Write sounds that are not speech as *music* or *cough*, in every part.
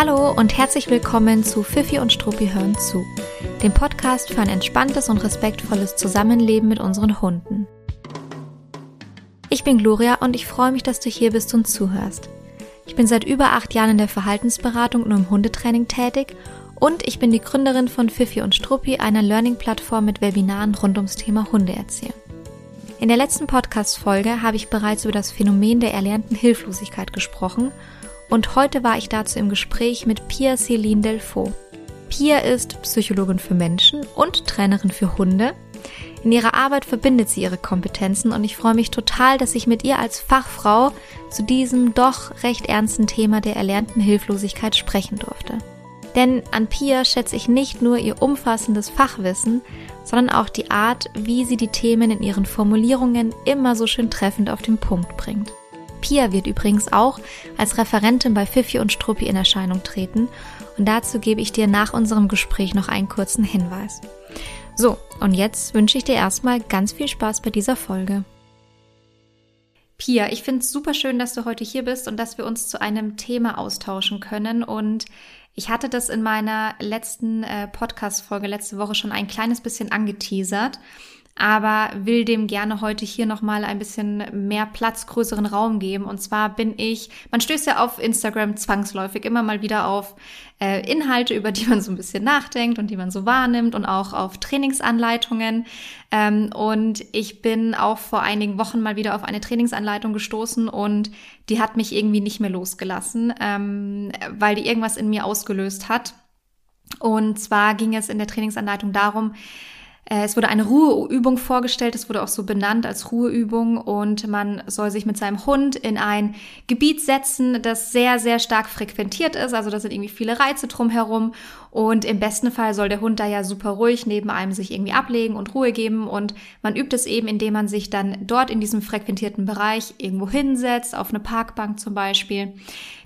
Hallo und herzlich willkommen zu Fifi und Struppi hören zu, dem Podcast für ein entspanntes und respektvolles Zusammenleben mit unseren Hunden. Ich bin Gloria und ich freue mich, dass du hier bist und zuhörst. Ich bin seit über acht Jahren in der Verhaltensberatung und im Hundetraining tätig und ich bin die Gründerin von Fifi und Struppi, einer Learning-Plattform mit Webinaren rund ums Thema Hundeerziehung. In der letzten Podcast-Folge habe ich bereits über das Phänomen der erlernten Hilflosigkeit gesprochen und heute war ich dazu im Gespräch mit Pia Céline Delfaux. Pia ist Psychologin für Menschen und Trainerin für Hunde. In ihrer Arbeit verbindet sie ihre Kompetenzen und ich freue mich total, dass ich mit ihr als Fachfrau zu diesem doch recht ernsten Thema der erlernten Hilflosigkeit sprechen durfte. Denn an Pia schätze ich nicht nur ihr umfassendes Fachwissen, sondern auch die Art, wie sie die Themen in ihren Formulierungen immer so schön treffend auf den Punkt bringt. Pia wird übrigens auch als Referentin bei Fifi und Struppi in Erscheinung treten und dazu gebe ich dir nach unserem Gespräch noch einen kurzen Hinweis. So, und jetzt wünsche ich dir erstmal ganz viel Spaß bei dieser Folge. Pia, ich finde es super schön, dass du heute hier bist und dass wir uns zu einem Thema austauschen können. Und ich hatte das in meiner letzten äh, Podcast-Folge letzte Woche schon ein kleines bisschen angeteasert aber will dem gerne heute hier nochmal ein bisschen mehr Platz, größeren Raum geben. Und zwar bin ich, man stößt ja auf Instagram zwangsläufig immer mal wieder auf äh, Inhalte, über die man so ein bisschen nachdenkt und die man so wahrnimmt und auch auf Trainingsanleitungen. Ähm, und ich bin auch vor einigen Wochen mal wieder auf eine Trainingsanleitung gestoßen und die hat mich irgendwie nicht mehr losgelassen, ähm, weil die irgendwas in mir ausgelöst hat. Und zwar ging es in der Trainingsanleitung darum, es wurde eine Ruheübung vorgestellt, es wurde auch so benannt als Ruheübung und man soll sich mit seinem Hund in ein Gebiet setzen, das sehr, sehr stark frequentiert ist. Also da sind irgendwie viele Reize drumherum und im besten Fall soll der Hund da ja super ruhig neben einem sich irgendwie ablegen und Ruhe geben und man übt es eben, indem man sich dann dort in diesem frequentierten Bereich irgendwo hinsetzt, auf eine Parkbank zum Beispiel,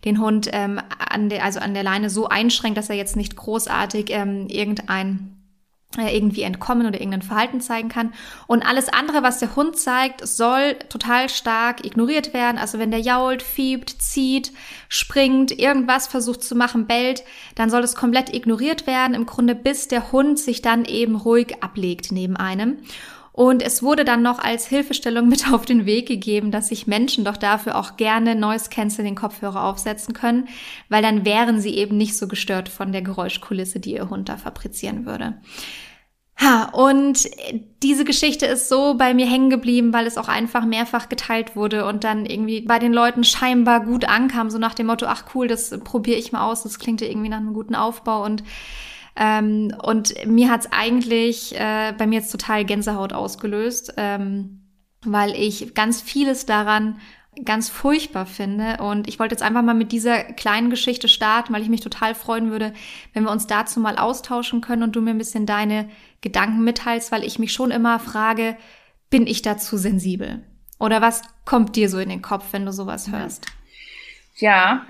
den Hund ähm, an der, also an der Leine so einschränkt, dass er jetzt nicht großartig ähm, irgendein äh, irgendwie entkommen oder irgendein Verhalten zeigen kann. Und alles andere, was der Hund zeigt, soll total stark ignoriert werden. Also wenn der jault, fiebt, zieht, springt, irgendwas versucht zu machen, bellt, dann soll es komplett ignoriert werden, im Grunde bis der Hund sich dann eben ruhig ablegt neben einem. Und es wurde dann noch als Hilfestellung *laughs* mit auf den Weg gegeben, dass sich Menschen doch dafür auch gerne Noise Cancelling Kopfhörer aufsetzen können, weil dann wären sie eben nicht so gestört von der Geräuschkulisse, die ihr Hund da fabrizieren würde. Ha, und diese Geschichte ist so bei mir hängen geblieben, weil es auch einfach mehrfach geteilt wurde und dann irgendwie bei den Leuten scheinbar gut ankam, so nach dem Motto, ach cool, das probiere ich mal aus, das klingt ja irgendwie nach einem guten Aufbau und ähm, und mir hat's eigentlich äh, bei mir jetzt total Gänsehaut ausgelöst, ähm, weil ich ganz vieles daran ganz furchtbar finde. Und ich wollte jetzt einfach mal mit dieser kleinen Geschichte starten, weil ich mich total freuen würde, wenn wir uns dazu mal austauschen können und du mir ein bisschen deine Gedanken mitteilst, weil ich mich schon immer frage, bin ich dazu sensibel? Oder was kommt dir so in den Kopf, wenn du sowas hörst? Ja,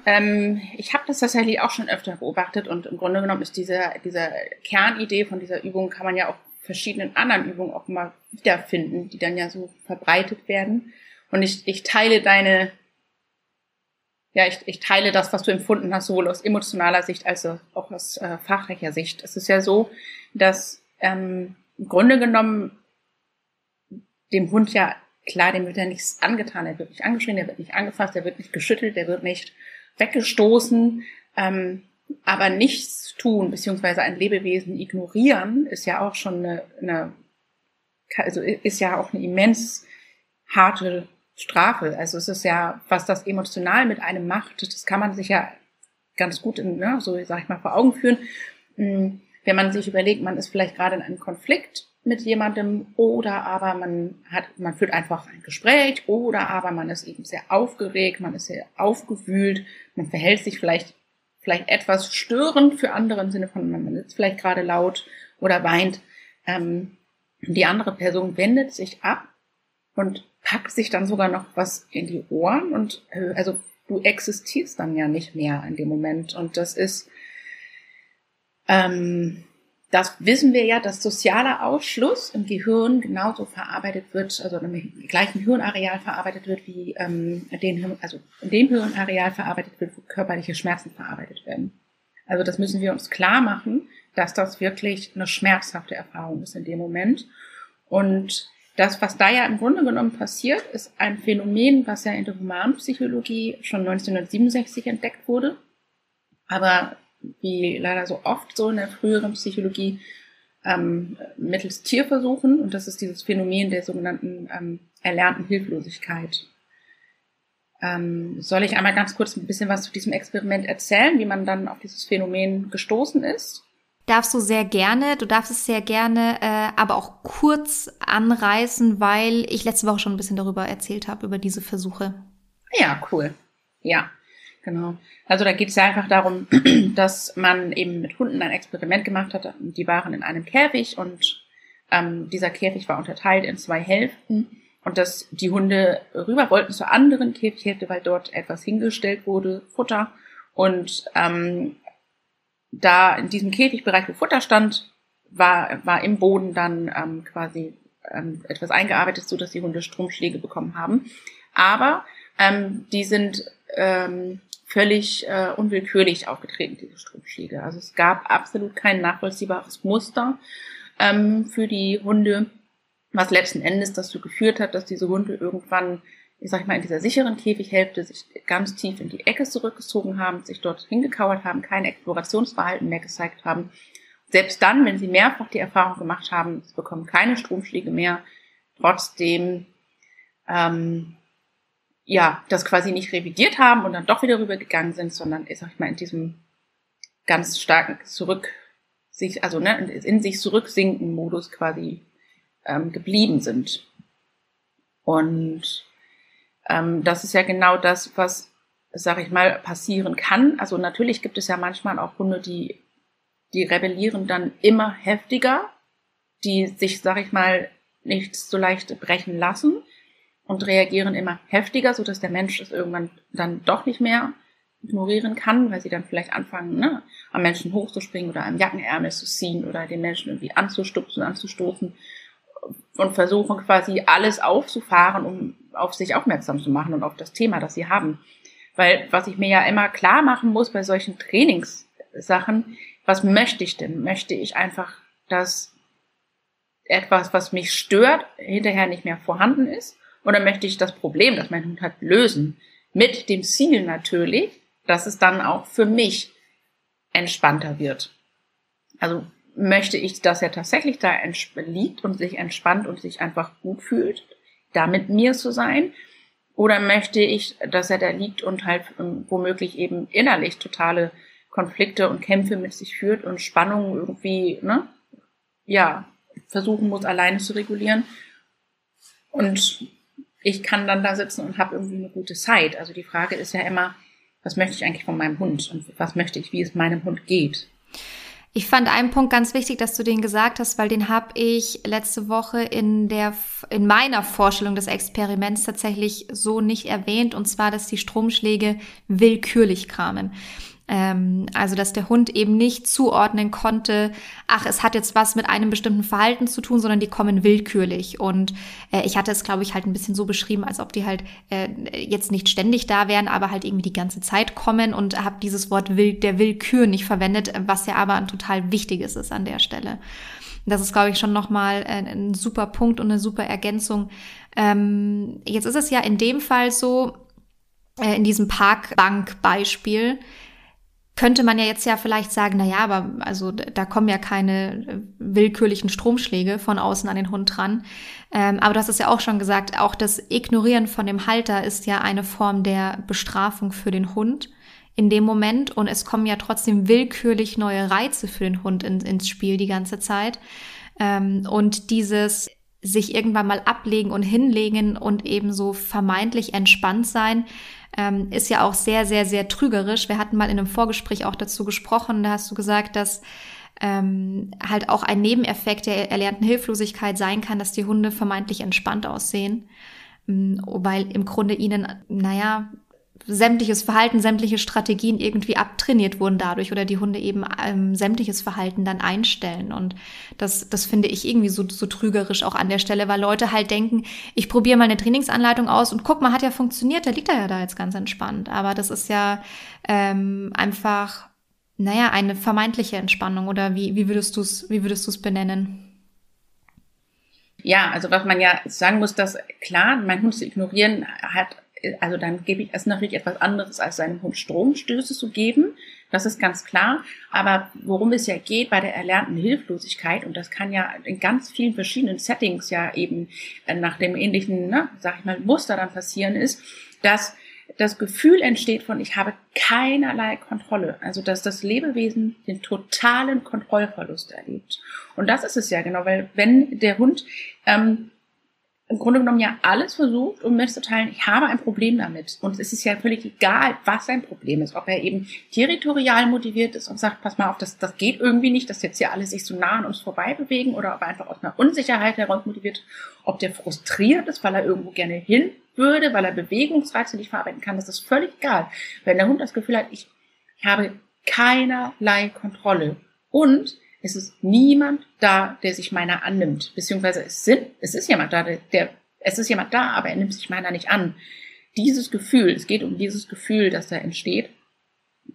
ähm, ich habe das tatsächlich auch schon öfter beobachtet und im Grunde genommen ist diese, diese Kernidee von dieser Übung kann man ja auch verschiedenen anderen Übungen auch mal wiederfinden, die dann ja so verbreitet werden. Und ich, ich teile deine, ja, ich, ich teile das, was du empfunden hast, sowohl aus emotionaler Sicht als auch aus äh, fachlicher Sicht. Es ist ja so, dass ähm, im Grunde genommen dem Hund ja klar, dem wird ja nichts angetan, er wird nicht angeschrien, er wird nicht angefasst, er wird nicht geschüttelt, er wird nicht weggestoßen. Ähm, aber nichts tun, beziehungsweise ein Lebewesen ignorieren, ist ja auch schon eine, eine also ist ja auch eine immens harte Strafe. Also es ist ja, was das emotional mit einem macht, das kann man sich ja ganz gut, in, ne, so sag ich mal, vor Augen führen. Hm, wenn man sich überlegt, man ist vielleicht gerade in einem Konflikt mit jemandem oder aber man hat, man führt einfach ein Gespräch oder aber man ist eben sehr aufgeregt, man ist sehr aufgewühlt, man verhält sich vielleicht, vielleicht etwas störend für andere im Sinne von, man sitzt vielleicht gerade laut oder weint. Ähm, die andere Person wendet sich ab und packt sich dann sogar noch was in die Ohren und äh, also du existierst dann ja nicht mehr in dem Moment. Und das ist, ähm, das wissen wir ja, dass sozialer Ausschluss im Gehirn genauso verarbeitet wird, also im gleichen Hirnareal verarbeitet wird, wie ähm, den, also in dem Hirnareal verarbeitet wird, wo körperliche Schmerzen verarbeitet werden. Also das müssen wir uns klar machen, dass das wirklich eine schmerzhafte Erfahrung ist in dem Moment. Und das, was da ja im Grunde genommen passiert, ist ein Phänomen, was ja in der Humanpsychologie schon 1967 entdeckt wurde. Aber wie leider so oft so in der früheren Psychologie ähm, mittels Tierversuchen. Und das ist dieses Phänomen der sogenannten ähm, erlernten Hilflosigkeit. Ähm, soll ich einmal ganz kurz ein bisschen was zu diesem Experiment erzählen, wie man dann auf dieses Phänomen gestoßen ist? Darfst du sehr gerne, du darfst es sehr gerne, äh, aber auch kurz anreißen, weil ich letzte Woche schon ein bisschen darüber erzählt habe, über diese Versuche. Ja, cool. Ja, genau. Also da geht es ja einfach darum, *clears throat* dass man eben mit Hunden ein Experiment gemacht hat. Die waren in einem Käfig und ähm, dieser Käfig war unterteilt in zwei Hälften und dass die Hunde rüber wollten zur anderen Käfighälfte, weil dort etwas hingestellt wurde, Futter. Und ähm, da in diesem Käfigbereich, wo Futter stand, war, war im Boden dann ähm, quasi ähm, etwas eingearbeitet, so dass die Hunde Stromschläge bekommen haben. Aber ähm, die sind ähm, völlig äh, unwillkürlich aufgetreten, diese Stromschläge. Also es gab absolut kein nachvollziehbares Muster ähm, für die Hunde, was letzten Endes dazu geführt hat, dass diese Hunde irgendwann ich sag mal, in dieser sicheren Käfighälfte sich ganz tief in die Ecke zurückgezogen haben, sich dort hingekauert haben, kein Explorationsverhalten mehr gezeigt haben. Selbst dann, wenn sie mehrfach die Erfahrung gemacht haben, sie bekommen keine Stromschläge mehr, trotzdem ähm, ja das quasi nicht revidiert haben und dann doch wieder rübergegangen sind, sondern ich sag mal in diesem ganz starken zurück sich also ne, in sich zurücksinken Modus quasi ähm, geblieben sind und ähm, das ist ja genau das, was, sag ich mal, passieren kann. Also natürlich gibt es ja manchmal auch Hunde, die, die rebellieren dann immer heftiger, die sich, sag ich mal, nicht so leicht brechen lassen und reagieren immer heftiger, so dass der Mensch es irgendwann dann doch nicht mehr ignorieren kann, weil sie dann vielleicht anfangen, ne, am Menschen hochzuspringen oder am Jackenärmel zu ziehen oder den Menschen irgendwie anzustupsen, anzustoßen und versuchen quasi alles aufzufahren, um auf sich aufmerksam zu machen und auf das Thema, das sie haben. Weil was ich mir ja immer klar machen muss bei solchen Trainingssachen, was möchte ich denn? Möchte ich einfach, dass etwas, was mich stört, hinterher nicht mehr vorhanden ist? Oder möchte ich das Problem, das mein Hund hat, lösen? Mit dem Ziel natürlich, dass es dann auch für mich entspannter wird. Also möchte ich, dass er tatsächlich da liegt und sich entspannt und sich einfach gut fühlt, da mit mir zu sein? Oder möchte ich, dass er da liegt und halt ähm, womöglich eben innerlich totale Konflikte und Kämpfe mit sich führt und Spannungen irgendwie, ne, ja, versuchen muss, alleine zu regulieren. Und ich kann dann da sitzen und habe irgendwie eine gute Zeit. Also die Frage ist ja immer, was möchte ich eigentlich von meinem Hund und was möchte ich, wie es meinem Hund geht. Ich fand einen Punkt ganz wichtig, dass du den gesagt hast, weil den habe ich letzte Woche in der in meiner Vorstellung des Experiments tatsächlich so nicht erwähnt, und zwar, dass die Stromschläge willkürlich kamen. Ähm, also, dass der Hund eben nicht zuordnen konnte, ach, es hat jetzt was mit einem bestimmten Verhalten zu tun, sondern die kommen willkürlich. Und äh, ich hatte es, glaube ich, halt ein bisschen so beschrieben, als ob die halt äh, jetzt nicht ständig da wären, aber halt irgendwie die ganze Zeit kommen und habe dieses Wort will, der Willkür nicht verwendet, was ja aber ein total wichtiges ist an der Stelle. Das ist, glaube ich, schon nochmal ein, ein super Punkt und eine super Ergänzung. Ähm, jetzt ist es ja in dem Fall so, äh, in diesem Parkbank-Beispiel, könnte man ja jetzt ja vielleicht sagen, na ja, aber also da kommen ja keine äh, willkürlichen Stromschläge von außen an den Hund dran. Ähm, aber hast es ja auch schon gesagt, auch das Ignorieren von dem Halter ist ja eine Form der Bestrafung für den Hund in dem Moment und es kommen ja trotzdem willkürlich neue Reize für den Hund in, ins Spiel die ganze Zeit. Ähm, und dieses sich irgendwann mal ablegen und hinlegen und eben so vermeintlich entspannt sein, ähm, ist ja auch sehr, sehr, sehr trügerisch. Wir hatten mal in einem Vorgespräch auch dazu gesprochen, da hast du gesagt, dass ähm, halt auch ein Nebeneffekt der erlernten Hilflosigkeit sein kann, dass die Hunde vermeintlich entspannt aussehen, ähm, weil im Grunde ihnen, naja, sämtliches Verhalten, sämtliche Strategien irgendwie abtrainiert wurden dadurch oder die Hunde eben ähm, sämtliches Verhalten dann einstellen. Und das, das finde ich irgendwie so, so trügerisch auch an der Stelle, weil Leute halt denken, ich probiere mal eine Trainingsanleitung aus und guck mal, hat ja funktioniert, der liegt da ja da jetzt ganz entspannt. Aber das ist ja ähm, einfach naja, eine vermeintliche Entspannung oder wie, wie würdest du es, wie würdest du es benennen? Ja, also was man ja sagen muss, dass klar, mein Hund zu ignorieren hat, also dann gebe ich es natürlich etwas anderes, als seinem Hund Stromstöße zu geben. Das ist ganz klar. Aber worum es ja geht bei der erlernten Hilflosigkeit, und das kann ja in ganz vielen verschiedenen Settings ja eben äh, nach dem ähnlichen, ne, sag ich mal, Muster dann passieren, ist, dass das Gefühl entsteht von, ich habe keinerlei Kontrolle. Also, dass das Lebewesen den totalen Kontrollverlust erlebt. Und das ist es ja genau, weil wenn der Hund ähm, im Grunde genommen ja alles versucht, um mitzuteilen, ich habe ein Problem damit. Und es ist ja völlig egal, was sein Problem ist. Ob er eben territorial motiviert ist und sagt, pass mal auf, das, das geht irgendwie nicht, dass jetzt hier alle sich so nah an uns vorbei bewegen oder ob er einfach aus einer Unsicherheit heraus motiviert, ob der frustriert ist, weil er irgendwo gerne hin würde, weil er Bewegungsreize nicht verarbeiten kann, das ist völlig egal. Wenn der Hund das Gefühl hat, ich, ich habe keinerlei Kontrolle und es ist niemand da, der sich meiner annimmt. Beziehungsweise es sind, es ist jemand da, der, der, es ist jemand da, aber er nimmt sich meiner nicht an. Dieses Gefühl, es geht um dieses Gefühl, das da entsteht.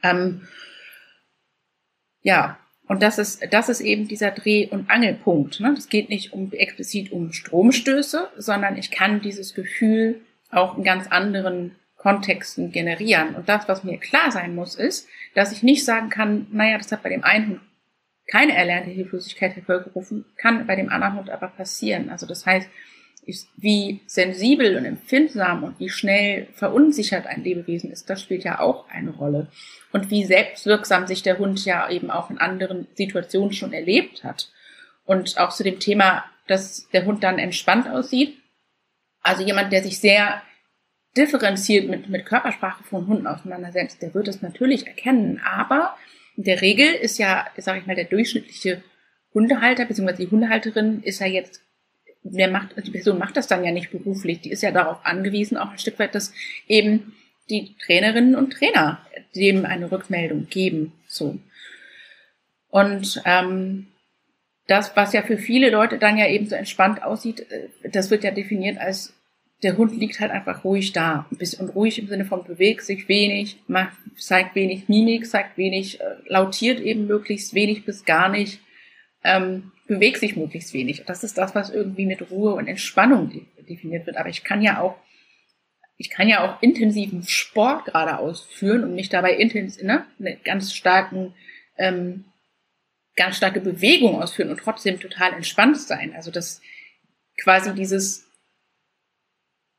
Ähm, ja, und das ist, das ist eben dieser Dreh- und Angelpunkt. Ne? Das geht nicht um explizit um Stromstöße, sondern ich kann dieses Gefühl auch in ganz anderen Kontexten generieren. Und das, was mir klar sein muss, ist, dass ich nicht sagen kann, naja, das hat bei dem einen keine erlernte Hilflosigkeit hervorgerufen, kann bei dem anderen Hund aber passieren. Also das heißt, wie sensibel und empfindsam und wie schnell verunsichert ein Lebewesen ist, das spielt ja auch eine Rolle. Und wie selbstwirksam sich der Hund ja eben auch in anderen Situationen schon erlebt hat. Und auch zu dem Thema, dass der Hund dann entspannt aussieht. Also jemand, der sich sehr differenziert mit, mit Körpersprache von Hunden auseinandersetzt, der wird es natürlich erkennen. Aber in der Regel ist ja, sage ich mal, der durchschnittliche Hundehalter bzw. die Hundehalterin ist ja jetzt, der macht, die Person macht das dann ja nicht beruflich, die ist ja darauf angewiesen, auch ein Stück weit, dass eben die Trainerinnen und Trainer dem eine Rückmeldung geben. So. Und ähm, das, was ja für viele Leute dann ja eben so entspannt aussieht, äh, das wird ja definiert als der Hund liegt halt einfach ruhig da. Bisschen ruhig im Sinne von bewegt sich wenig, macht, zeigt wenig Mimik, zeigt wenig, äh, lautiert eben möglichst wenig bis gar nicht, ähm, bewegt sich möglichst wenig. Das ist das, was irgendwie mit Ruhe und Entspannung definiert wird. Aber ich kann ja auch, ich kann ja auch intensiven Sport gerade ausführen und mich dabei intensiv, ne, eine ganz starken, ähm, ganz starke Bewegung ausführen und trotzdem total entspannt sein. Also das quasi dieses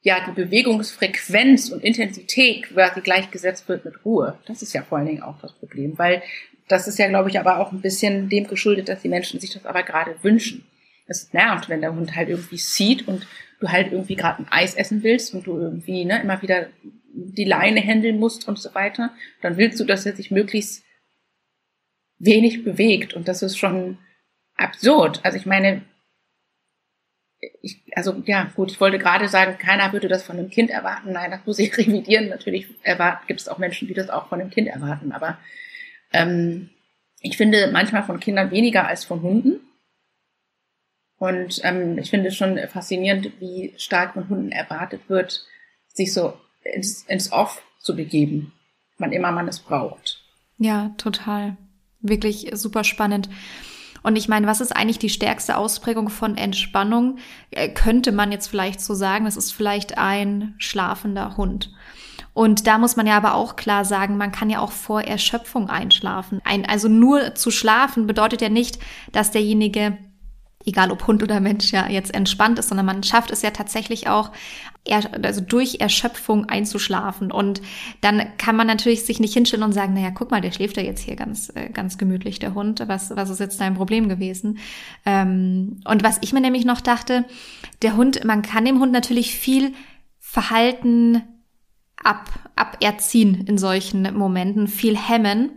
ja die Bewegungsfrequenz und Intensität quasi gleichgesetzt wird mit Ruhe. Das ist ja vor allen Dingen auch das Problem, weil das ist ja, glaube ich, aber auch ein bisschen dem geschuldet, dass die Menschen sich das aber gerade wünschen. Es nervt, wenn der Hund halt irgendwie sieht und du halt irgendwie gerade ein Eis essen willst und du irgendwie ne, immer wieder die Leine händeln musst und so weiter. Dann willst du, dass er sich möglichst wenig bewegt und das ist schon absurd. Also ich meine, ich, also ja, gut, ich wollte gerade sagen, keiner würde das von einem Kind erwarten. Nein, das muss ich *laughs* revidieren. Natürlich gibt es auch Menschen, die das auch von einem Kind erwarten. Aber ähm, ich finde manchmal von Kindern weniger als von Hunden. Und ähm, ich finde es schon faszinierend, wie stark von Hunden erwartet wird, sich so ins, ins Off zu begeben, wann immer man es braucht. Ja, total. Wirklich super spannend. Und ich meine, was ist eigentlich die stärkste Ausprägung von Entspannung? Äh, könnte man jetzt vielleicht so sagen, das ist vielleicht ein schlafender Hund. Und da muss man ja aber auch klar sagen, man kann ja auch vor Erschöpfung einschlafen. Ein, also nur zu schlafen bedeutet ja nicht, dass derjenige egal ob Hund oder Mensch ja jetzt entspannt ist, sondern man schafft es ja tatsächlich auch, also durch Erschöpfung einzuschlafen. Und dann kann man natürlich sich nicht hinstellen und sagen, naja, guck mal, der schläft ja jetzt hier ganz, äh, ganz gemütlich, der Hund. Was, was ist jetzt dein Problem gewesen? Ähm, und was ich mir nämlich noch dachte, der Hund, man kann dem Hund natürlich viel Verhalten ab, aberziehen in solchen Momenten, viel hemmen.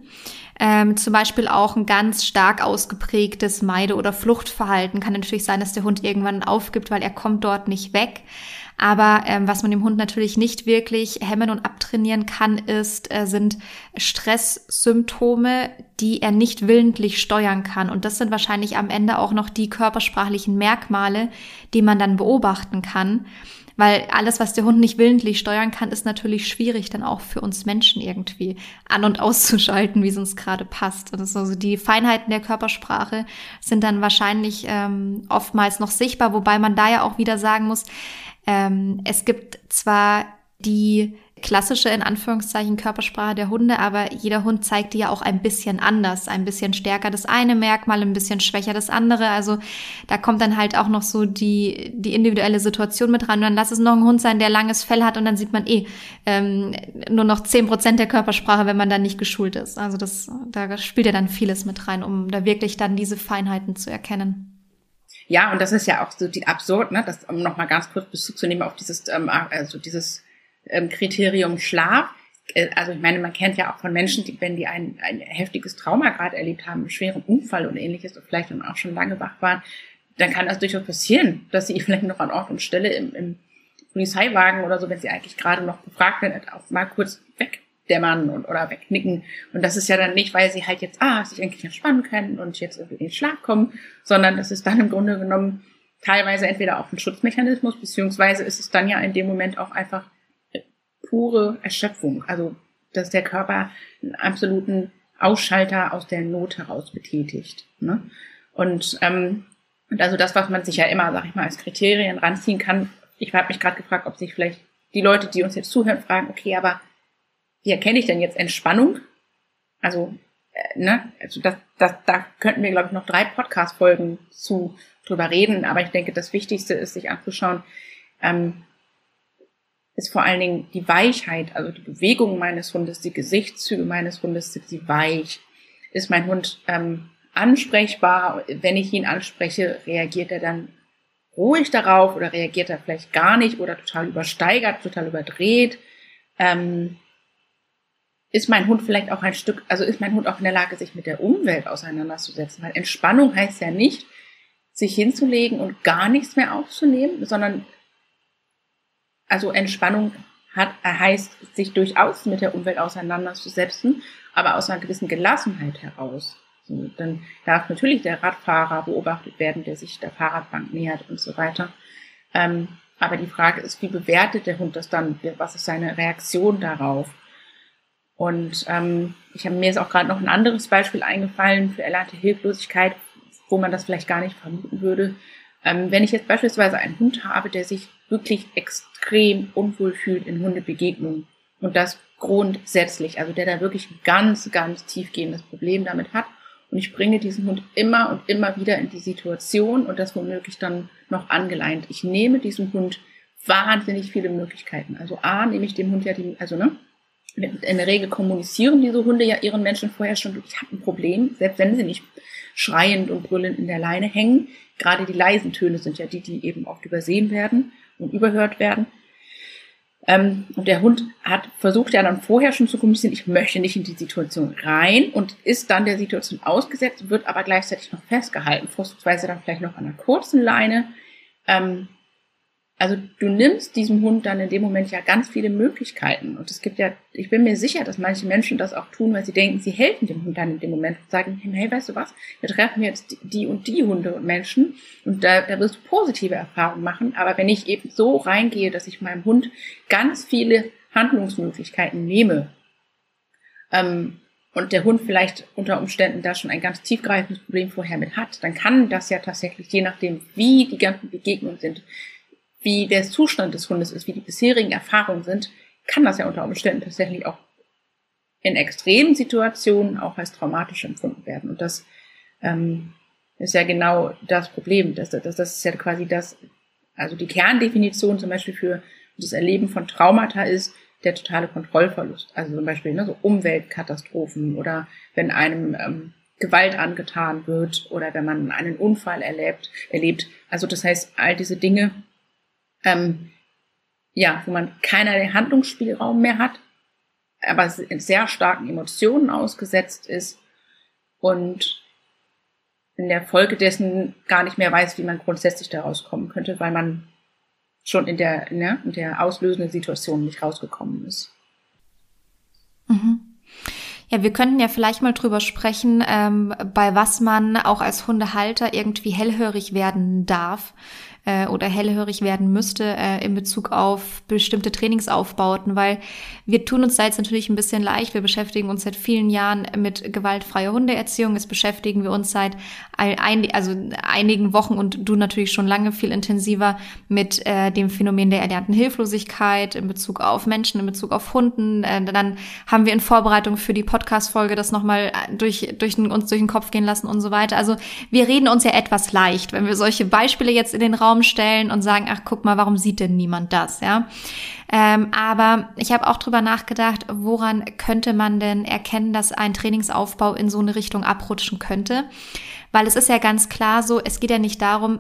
Ähm, zum Beispiel auch ein ganz stark ausgeprägtes Meide- oder Fluchtverhalten. Kann natürlich sein, dass der Hund irgendwann aufgibt, weil er kommt dort nicht weg. Aber ähm, was man dem Hund natürlich nicht wirklich hemmen und abtrainieren kann, ist, äh, sind Stresssymptome, die er nicht willentlich steuern kann. Und das sind wahrscheinlich am Ende auch noch die körpersprachlichen Merkmale, die man dann beobachten kann. Weil alles, was der Hund nicht willentlich steuern kann, ist natürlich schwierig, dann auch für uns Menschen irgendwie an- und auszuschalten, wie es uns gerade passt. Und also die Feinheiten der Körpersprache sind dann wahrscheinlich ähm, oftmals noch sichtbar, wobei man da ja auch wieder sagen muss, ähm, es gibt zwar die klassische, in Anführungszeichen, Körpersprache der Hunde, aber jeder Hund zeigt die ja auch ein bisschen anders, ein bisschen stärker das eine Merkmal, ein bisschen schwächer das andere. Also da kommt dann halt auch noch so die, die individuelle Situation mit rein. Und dann lass es noch ein Hund sein, der langes Fell hat und dann sieht man eh ähm, nur noch zehn Prozent der Körpersprache, wenn man dann nicht geschult ist. Also das, da spielt ja dann vieles mit rein, um da wirklich dann diese Feinheiten zu erkennen. Ja, und das ist ja auch so die absurd, ne, das um nochmal ganz kurz Bezug zu nehmen auf dieses, ähm, also dieses ähm, Kriterium Schlaf. Äh, also ich meine, man kennt ja auch von Menschen, die, wenn die ein, ein heftiges Trauma gerade erlebt haben, einen schweren Unfall und ähnliches und vielleicht dann auch schon lange wach waren, dann kann das durchaus passieren, dass sie *laughs* vielleicht noch an Ort und Stelle im, im Polizeiwagen oder so, wenn sie eigentlich gerade noch befragt werden, auch mal kurz wegdämmern und, oder wegnicken. Und das ist ja dann nicht, weil sie halt jetzt, ah, sich eigentlich entspannen können und jetzt irgendwie in den Schlaf kommen, sondern das ist dann im Grunde genommen teilweise entweder auch ein Schutzmechanismus, beziehungsweise ist es dann ja in dem Moment auch einfach pure Erschöpfung. Also, dass der Körper einen absoluten Ausschalter aus der Not heraus betätigt. Ne? Und, ähm, und also das, was man sich ja immer, sag ich mal, als Kriterien ranziehen kann. Ich habe mich gerade gefragt, ob sich vielleicht die Leute, die uns jetzt zuhören, fragen, okay, aber wie erkenne ich denn jetzt Entspannung? Also, äh, ne, also das, das, da könnten wir, glaube ich, noch drei Podcast-Folgen zu drüber reden. Aber ich denke, das Wichtigste ist, sich anzuschauen, ähm, ist vor allen Dingen die Weichheit, also die Bewegung meines Hundes, die Gesichtszüge meines Hundes, sind sie weich? Ist mein Hund ähm, ansprechbar? Wenn ich ihn anspreche, reagiert er dann ruhig darauf oder reagiert er vielleicht gar nicht oder total übersteigert, total überdreht? Ähm, ist mein Hund vielleicht auch ein Stück, also ist mein Hund auch in der Lage, sich mit der Umwelt auseinanderzusetzen? Weil Entspannung heißt ja nicht, sich hinzulegen und gar nichts mehr aufzunehmen, sondern also Entspannung hat, heißt, sich durchaus mit der Umwelt auseinanderzusetzen, aber aus einer gewissen Gelassenheit heraus. So, dann darf natürlich der Radfahrer beobachtet werden, der sich der Fahrradbank nähert und so weiter. Ähm, aber die Frage ist, wie bewertet der Hund das dann? Was ist seine Reaktion darauf? Und ähm, ich habe mir jetzt auch gerade noch ein anderes Beispiel eingefallen für erlernte Hilflosigkeit, wo man das vielleicht gar nicht vermuten würde. Ähm, wenn ich jetzt beispielsweise einen Hund habe, der sich wirklich extrem unwohl fühlt in Hundebegegnungen und das grundsätzlich, also der da wirklich ein ganz, ganz tiefgehendes Problem damit hat. Und ich bringe diesen Hund immer und immer wieder in die Situation und das womöglich dann noch angeleint. Ich nehme diesem Hund wahnsinnig viele Möglichkeiten. Also A, nehme ich dem Hund ja die, also ne, in der Regel kommunizieren diese Hunde ja ihren Menschen vorher schon, ich habe ein Problem, selbst wenn sie nicht schreiend und brüllend in der Leine hängen. Gerade die leisen Töne sind ja die, die eben oft übersehen werden und überhört werden. Ähm, und der Hund hat versucht ja dann vorher schon zu kommunizieren, ich möchte nicht in die Situation rein und ist dann der Situation ausgesetzt, wird aber gleichzeitig noch festgehalten, vorzugsweise dann vielleicht noch an einer kurzen Leine. Ähm, also du nimmst diesem Hund dann in dem Moment ja ganz viele Möglichkeiten. Und es gibt ja, ich bin mir sicher, dass manche Menschen das auch tun, weil sie denken, sie helfen dem Hund dann in dem Moment und sagen, hey, weißt du was, wir treffen jetzt die und die Hunde und Menschen und da, da wirst du positive Erfahrungen machen. Aber wenn ich eben so reingehe, dass ich meinem Hund ganz viele Handlungsmöglichkeiten nehme, ähm, und der Hund vielleicht unter Umständen da schon ein ganz tiefgreifendes Problem vorher mit hat, dann kann das ja tatsächlich, je nachdem, wie die ganzen Begegnungen sind, wie der Zustand des Hundes ist, wie die bisherigen Erfahrungen sind, kann das ja unter Umständen tatsächlich auch in extremen Situationen auch als traumatisch empfunden werden. Und das ähm, ist ja genau das Problem. Das, das, das ist ja quasi das, also die Kerndefinition zum Beispiel für das Erleben von Traumata ist der totale Kontrollverlust. Also zum Beispiel ne, so Umweltkatastrophen oder wenn einem ähm, Gewalt angetan wird oder wenn man einen Unfall erlebt, erlebt. Also das heißt, all diese Dinge ähm, ja, wo man keinerlei Handlungsspielraum mehr hat, aber sehr starken Emotionen ausgesetzt ist und in der Folge dessen gar nicht mehr weiß, wie man grundsätzlich daraus kommen könnte, weil man schon in der, ne, in der auslösenden Situation nicht rausgekommen ist. Mhm. Ja, wir könnten ja vielleicht mal drüber sprechen, ähm, bei was man auch als Hundehalter irgendwie hellhörig werden darf äh, oder hellhörig werden müsste äh, in Bezug auf bestimmte Trainingsaufbauten, weil wir tun uns da jetzt natürlich ein bisschen leicht. Wir beschäftigen uns seit vielen Jahren mit gewaltfreier Hundeerziehung. Jetzt beschäftigen wir uns seit ein, also einigen Wochen und du natürlich schon lange viel intensiver mit äh, dem Phänomen der erlernten Hilflosigkeit in Bezug auf Menschen, in Bezug auf Hunden. Äh, dann haben wir in Vorbereitung für die Podcast-Folge das nochmal durch, durch den, uns durch den Kopf gehen lassen und so weiter. Also wir reden uns ja etwas leicht, wenn wir solche Beispiele jetzt in den Raum stellen und sagen, ach guck mal, warum sieht denn niemand das, ja? Ähm, aber ich habe auch drüber nachgedacht, woran könnte man denn erkennen, dass ein Trainingsaufbau in so eine Richtung abrutschen könnte? Weil es ist ja ganz klar so, es geht ja nicht darum,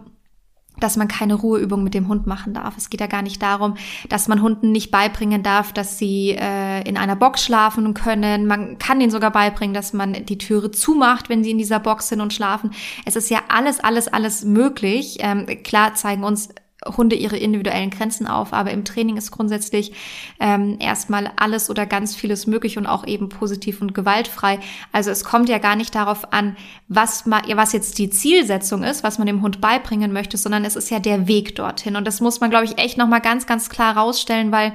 dass man keine Ruheübung mit dem Hund machen darf. Es geht ja gar nicht darum, dass man Hunden nicht beibringen darf, dass sie äh, in einer Box schlafen können. Man kann ihnen sogar beibringen, dass man die Türe zumacht, wenn sie in dieser Box sind und schlafen. Es ist ja alles, alles, alles möglich. Ähm, klar zeigen uns Hunde ihre individuellen Grenzen auf, aber im Training ist grundsätzlich ähm, erstmal alles oder ganz vieles möglich und auch eben positiv und gewaltfrei. Also es kommt ja gar nicht darauf an, was, ma, was jetzt die Zielsetzung ist, was man dem Hund beibringen möchte, sondern es ist ja der Weg dorthin. Und das muss man, glaube ich, echt nochmal ganz, ganz klar rausstellen, weil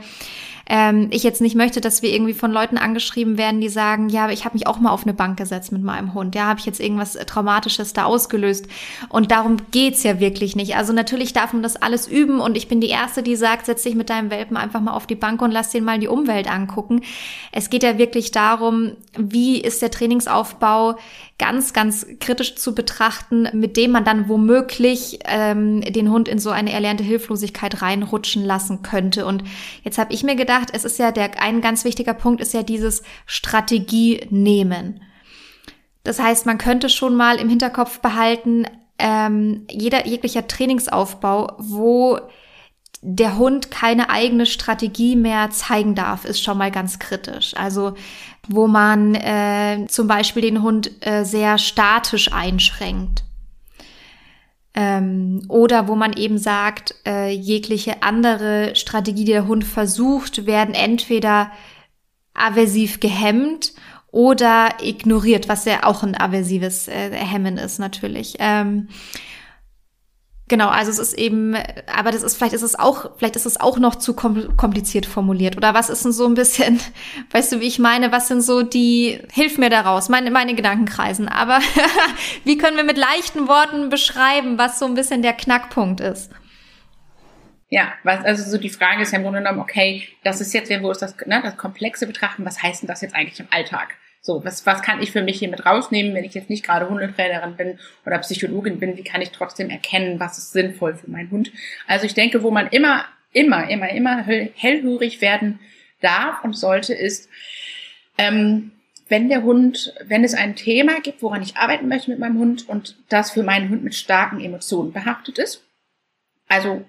ähm, ich jetzt nicht möchte, dass wir irgendwie von Leuten angeschrieben werden, die sagen, ja, ich habe mich auch mal auf eine Bank gesetzt mit meinem Hund. Ja, habe ich jetzt irgendwas Traumatisches da ausgelöst. Und darum geht's ja wirklich nicht. Also natürlich darf man das alles üben und ich bin die Erste, die sagt, setz dich mit deinem Welpen einfach mal auf die Bank und lass den mal die Umwelt angucken. Es geht ja wirklich darum, wie ist der Trainingsaufbau ganz, ganz kritisch zu betrachten, mit dem man dann womöglich ähm, den Hund in so eine erlernte Hilflosigkeit reinrutschen lassen könnte. Und jetzt habe ich mir gedacht, es ist ja der ein ganz wichtiger Punkt ist ja dieses Strategie nehmen. Das heißt, man könnte schon mal im Hinterkopf behalten, ähm, jeder jeglicher Trainingsaufbau, wo der Hund keine eigene Strategie mehr zeigen darf, ist schon mal ganz kritisch. Also wo man äh, zum Beispiel den Hund äh, sehr statisch einschränkt. Ähm, oder wo man eben sagt, äh, jegliche andere Strategie, die der Hund versucht, werden entweder aversiv gehemmt oder ignoriert, was ja auch ein aversives äh, Hemmen ist natürlich. Ähm, Genau, also es ist eben, aber das ist, vielleicht ist es auch, vielleicht ist es auch noch zu kompliziert formuliert. Oder was ist denn so ein bisschen, *laughs* weißt du, wie ich meine, was sind so die, hilf mir daraus, meine, meine Gedankenkreisen. Aber *laughs* wie können wir mit leichten Worten beschreiben, was so ein bisschen der Knackpunkt ist? Ja, was, also so die Frage ist ja im Grunde genommen, okay, das ist jetzt, wenn wir uns das, ne, das Komplexe betrachten, was heißt denn das jetzt eigentlich im Alltag? So, was, was kann ich für mich hier mit rausnehmen, wenn ich jetzt nicht gerade Hundetrainerin bin oder Psychologin bin, wie kann ich trotzdem erkennen, was ist sinnvoll für meinen Hund? Also ich denke, wo man immer, immer, immer, immer hellhörig werden darf und sollte, ist, ähm, wenn der Hund, wenn es ein Thema gibt, woran ich arbeiten möchte mit meinem Hund und das für meinen Hund mit starken Emotionen behaftet ist, also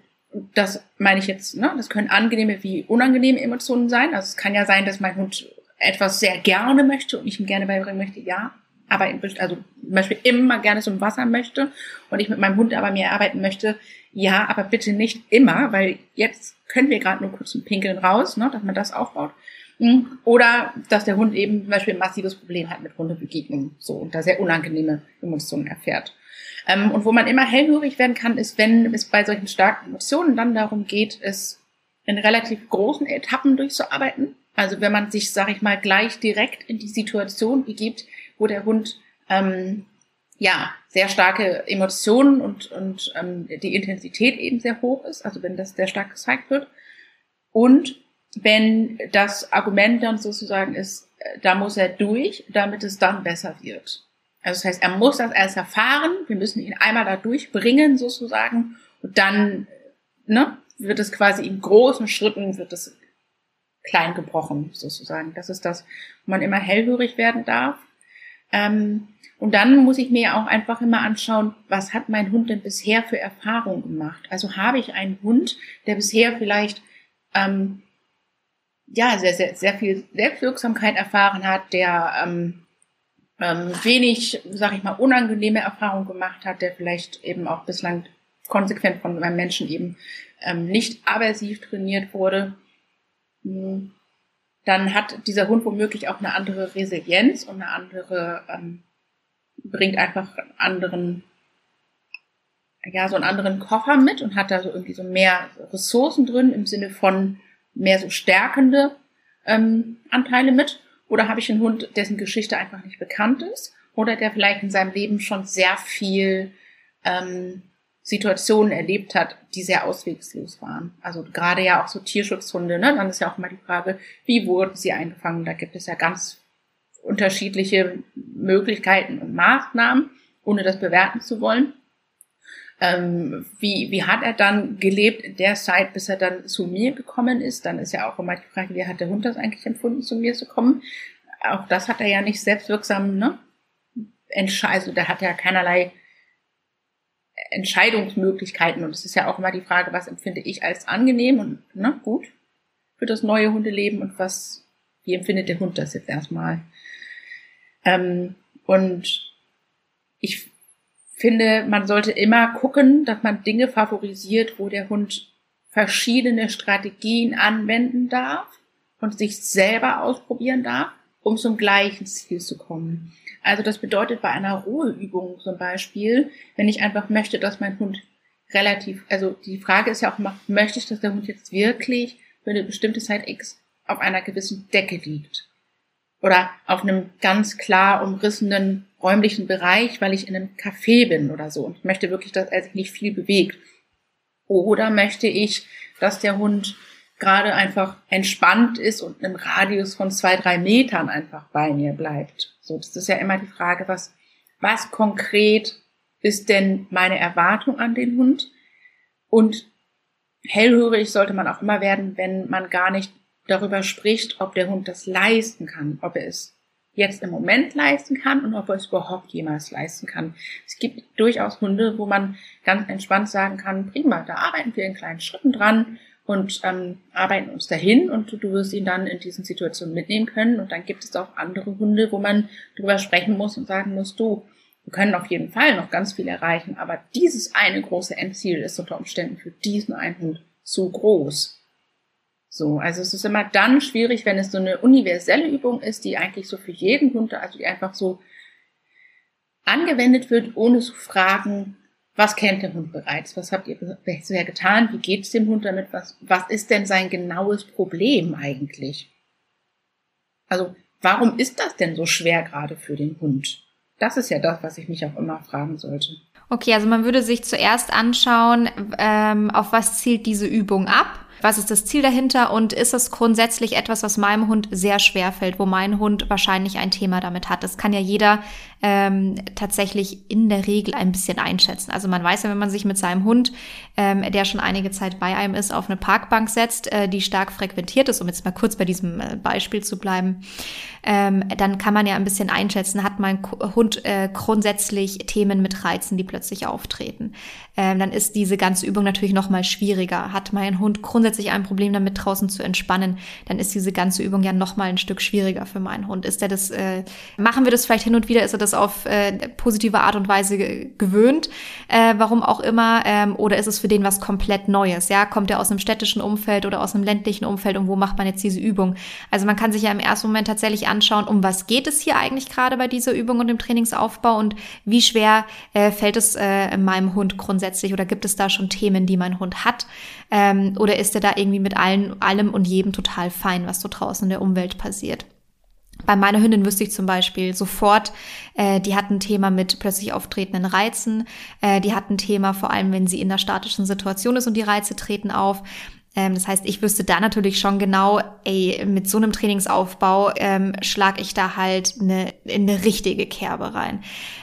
das meine ich jetzt, ne, das können angenehme wie unangenehme Emotionen sein. Also es kann ja sein, dass mein Hund etwas sehr gerne möchte und ich ihm gerne beibringen möchte, ja, aber in, also zum Beispiel immer gerne zum Wasser möchte und ich mit meinem Hund aber mehr arbeiten möchte, ja, aber bitte nicht immer, weil jetzt können wir gerade nur kurz ein Pinkeln raus, ne, dass man das aufbaut. Hm. Oder dass der Hund eben zum Beispiel ein massives Problem hat mit Hundebegegnungen, so und da sehr unangenehme Emotionen erfährt. Ähm, und wo man immer hellhörig werden kann, ist, wenn es bei solchen starken Emotionen dann darum geht, es in relativ großen Etappen durchzuarbeiten also wenn man sich, sage ich mal, gleich direkt in die Situation begibt, wo der Hund ähm, ja sehr starke Emotionen und, und ähm, die Intensität eben sehr hoch ist, also wenn das sehr stark gezeigt wird. Und wenn das Argument dann sozusagen ist, äh, da muss er durch, damit es dann besser wird. Also das heißt, er muss das erst erfahren, wir müssen ihn einmal da durchbringen sozusagen und dann ne, wird es quasi in großen Schritten, wird es klein gebrochen sozusagen. Das ist das, wo man immer hellhörig werden darf. Ähm, und dann muss ich mir auch einfach immer anschauen, was hat mein Hund denn bisher für Erfahrungen gemacht? Also habe ich einen Hund, der bisher vielleicht ähm, ja sehr, sehr, sehr viel Selbstwirksamkeit erfahren hat, der ähm, ähm, wenig, sag ich mal, unangenehme Erfahrungen gemacht hat, der vielleicht eben auch bislang konsequent von meinem Menschen eben ähm, nicht aversiv trainiert wurde dann hat dieser Hund womöglich auch eine andere Resilienz und eine andere, ähm, bringt einfach einen anderen, ja so einen anderen Koffer mit und hat da so irgendwie so mehr Ressourcen drin im Sinne von mehr so stärkende ähm, Anteile mit? Oder habe ich einen Hund, dessen Geschichte einfach nicht bekannt ist? Oder der vielleicht in seinem Leben schon sehr viel ähm, Situationen erlebt hat, die sehr auswegslos waren. Also gerade ja auch so Tierschutzhunde, ne? Dann ist ja auch mal die Frage, wie wurden sie eingefangen? Da gibt es ja ganz unterschiedliche Möglichkeiten und Maßnahmen, ohne das bewerten zu wollen. Ähm, wie, wie hat er dann gelebt in der Zeit, bis er dann zu mir gekommen ist? Dann ist ja auch immer die Frage, wie hat der Hund das eigentlich empfunden, zu mir zu kommen? Auch das hat er ja nicht selbstwirksam, ne? Also der hat ja keinerlei Entscheidungsmöglichkeiten. Und es ist ja auch immer die Frage, was empfinde ich als angenehm und ne, gut für das neue Hundeleben und was, wie empfindet der Hund das jetzt erstmal? Ähm, und ich finde, man sollte immer gucken, dass man Dinge favorisiert, wo der Hund verschiedene Strategien anwenden darf und sich selber ausprobieren darf, um zum gleichen Ziel zu kommen. Also das bedeutet bei einer Ruheübung zum Beispiel, wenn ich einfach möchte, dass mein Hund relativ, also die Frage ist ja auch möchte ich, dass der Hund jetzt wirklich für eine bestimmte Zeit X auf einer gewissen Decke liegt? Oder auf einem ganz klar umrissenen räumlichen Bereich, weil ich in einem Café bin oder so und möchte wirklich, dass er sich nicht viel bewegt. Oder möchte ich, dass der Hund gerade einfach entspannt ist und im Radius von zwei, drei Metern einfach bei mir bleibt. So, das ist ja immer die Frage, was, was konkret ist denn meine Erwartung an den Hund? Und hellhörig sollte man auch immer werden, wenn man gar nicht darüber spricht, ob der Hund das leisten kann, ob er es jetzt im Moment leisten kann und ob er es überhaupt jemals leisten kann. Es gibt durchaus Hunde, wo man ganz entspannt sagen kann, prima, da arbeiten wir in kleinen Schritten dran und ähm, arbeiten uns dahin und du, wirst ihn dann in diesen Situationen mitnehmen können. Und dann gibt es auch andere Hunde, wo man drüber sprechen muss und sagen muss, du, wir können auf jeden Fall noch ganz viel erreichen, aber dieses eine große Endziel ist unter Umständen für diesen einen Hund zu groß. So, also es ist immer dann schwierig, wenn es so eine universelle Übung ist, die eigentlich so für jeden Hund, also die einfach so angewendet wird, ohne zu fragen, was kennt der Hund bereits? Was habt ihr bisher getan? Wie geht es dem Hund damit? Was, was ist denn sein genaues Problem eigentlich? Also, warum ist das denn so schwer gerade für den Hund? Das ist ja das, was ich mich auch immer fragen sollte. Okay, also man würde sich zuerst anschauen, ähm, auf was zielt diese Übung ab was ist das Ziel dahinter und ist es grundsätzlich etwas, was meinem Hund sehr schwer fällt, wo mein Hund wahrscheinlich ein Thema damit hat? Das kann ja jeder ähm, tatsächlich in der Regel ein bisschen einschätzen. Also man weiß ja, wenn man sich mit seinem Hund, ähm, der schon einige Zeit bei einem ist, auf eine Parkbank setzt, äh, die stark frequentiert ist, um jetzt mal kurz bei diesem äh, Beispiel zu bleiben, ähm, dann kann man ja ein bisschen einschätzen, hat mein Hund äh, grundsätzlich Themen mit Reizen, die plötzlich auftreten. Ähm, dann ist diese ganze Übung natürlich noch mal schwieriger. Hat mein Hund grundsätzlich ein Problem damit, draußen zu entspannen, dann ist diese ganze Übung ja noch mal ein Stück schwieriger für meinen Hund. Ist er das, äh, machen wir das vielleicht hin und wieder, ist er das auf äh, positive Art und Weise gewöhnt, äh, warum auch immer, ähm, oder ist es für den was komplett Neues? Ja, kommt er aus einem städtischen Umfeld oder aus einem ländlichen Umfeld und wo macht man jetzt diese Übung? Also man kann sich ja im ersten Moment tatsächlich anschauen, um was geht es hier eigentlich gerade bei dieser Übung und dem Trainingsaufbau und wie schwer äh, fällt es äh, meinem Hund grundsätzlich oder gibt es da schon Themen, die mein Hund hat? Ähm, oder ist er da irgendwie mit allen, allem und jedem total fein, was so draußen in der Umwelt passiert? Bei meiner Hündin wüsste ich zum Beispiel sofort, äh, die hat ein Thema mit plötzlich auftretenden Reizen. Äh, die hat ein Thema vor allem, wenn sie in einer statischen Situation ist und die Reize treten auf. Ähm, das heißt, ich wüsste da natürlich schon genau, ey, mit so einem Trainingsaufbau ähm, schlage ich da halt eine, in eine richtige Kerbe rein.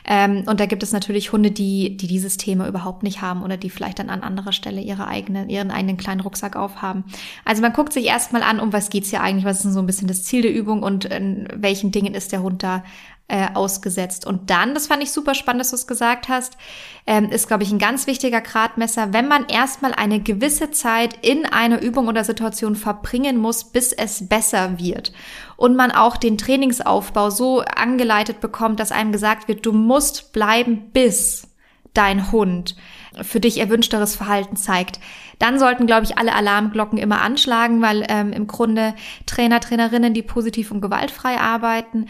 Ähm, und da gibt es natürlich Hunde, die, die dieses Thema überhaupt nicht haben oder die vielleicht dann an anderer Stelle ihre eigene, ihren eigenen kleinen Rucksack aufhaben. Also man guckt sich erstmal an, um was geht's hier eigentlich, was ist denn so ein bisschen das Ziel der Übung und in welchen Dingen ist der Hund da äh, ausgesetzt. Und dann, das fand ich super spannend, dass du es gesagt hast, ähm, ist, glaube ich, ein ganz wichtiger Gradmesser, wenn man erstmal eine gewisse Zeit in einer Übung oder Situation verbringen muss, bis es besser wird. Und man auch den Trainingsaufbau so angeleitet bekommt, dass einem gesagt wird, du musst bleiben, bis dein Hund für dich erwünschteres Verhalten zeigt, dann sollten, glaube ich, alle Alarmglocken immer anschlagen, weil ähm, im Grunde Trainer, Trainerinnen, die positiv und gewaltfrei arbeiten,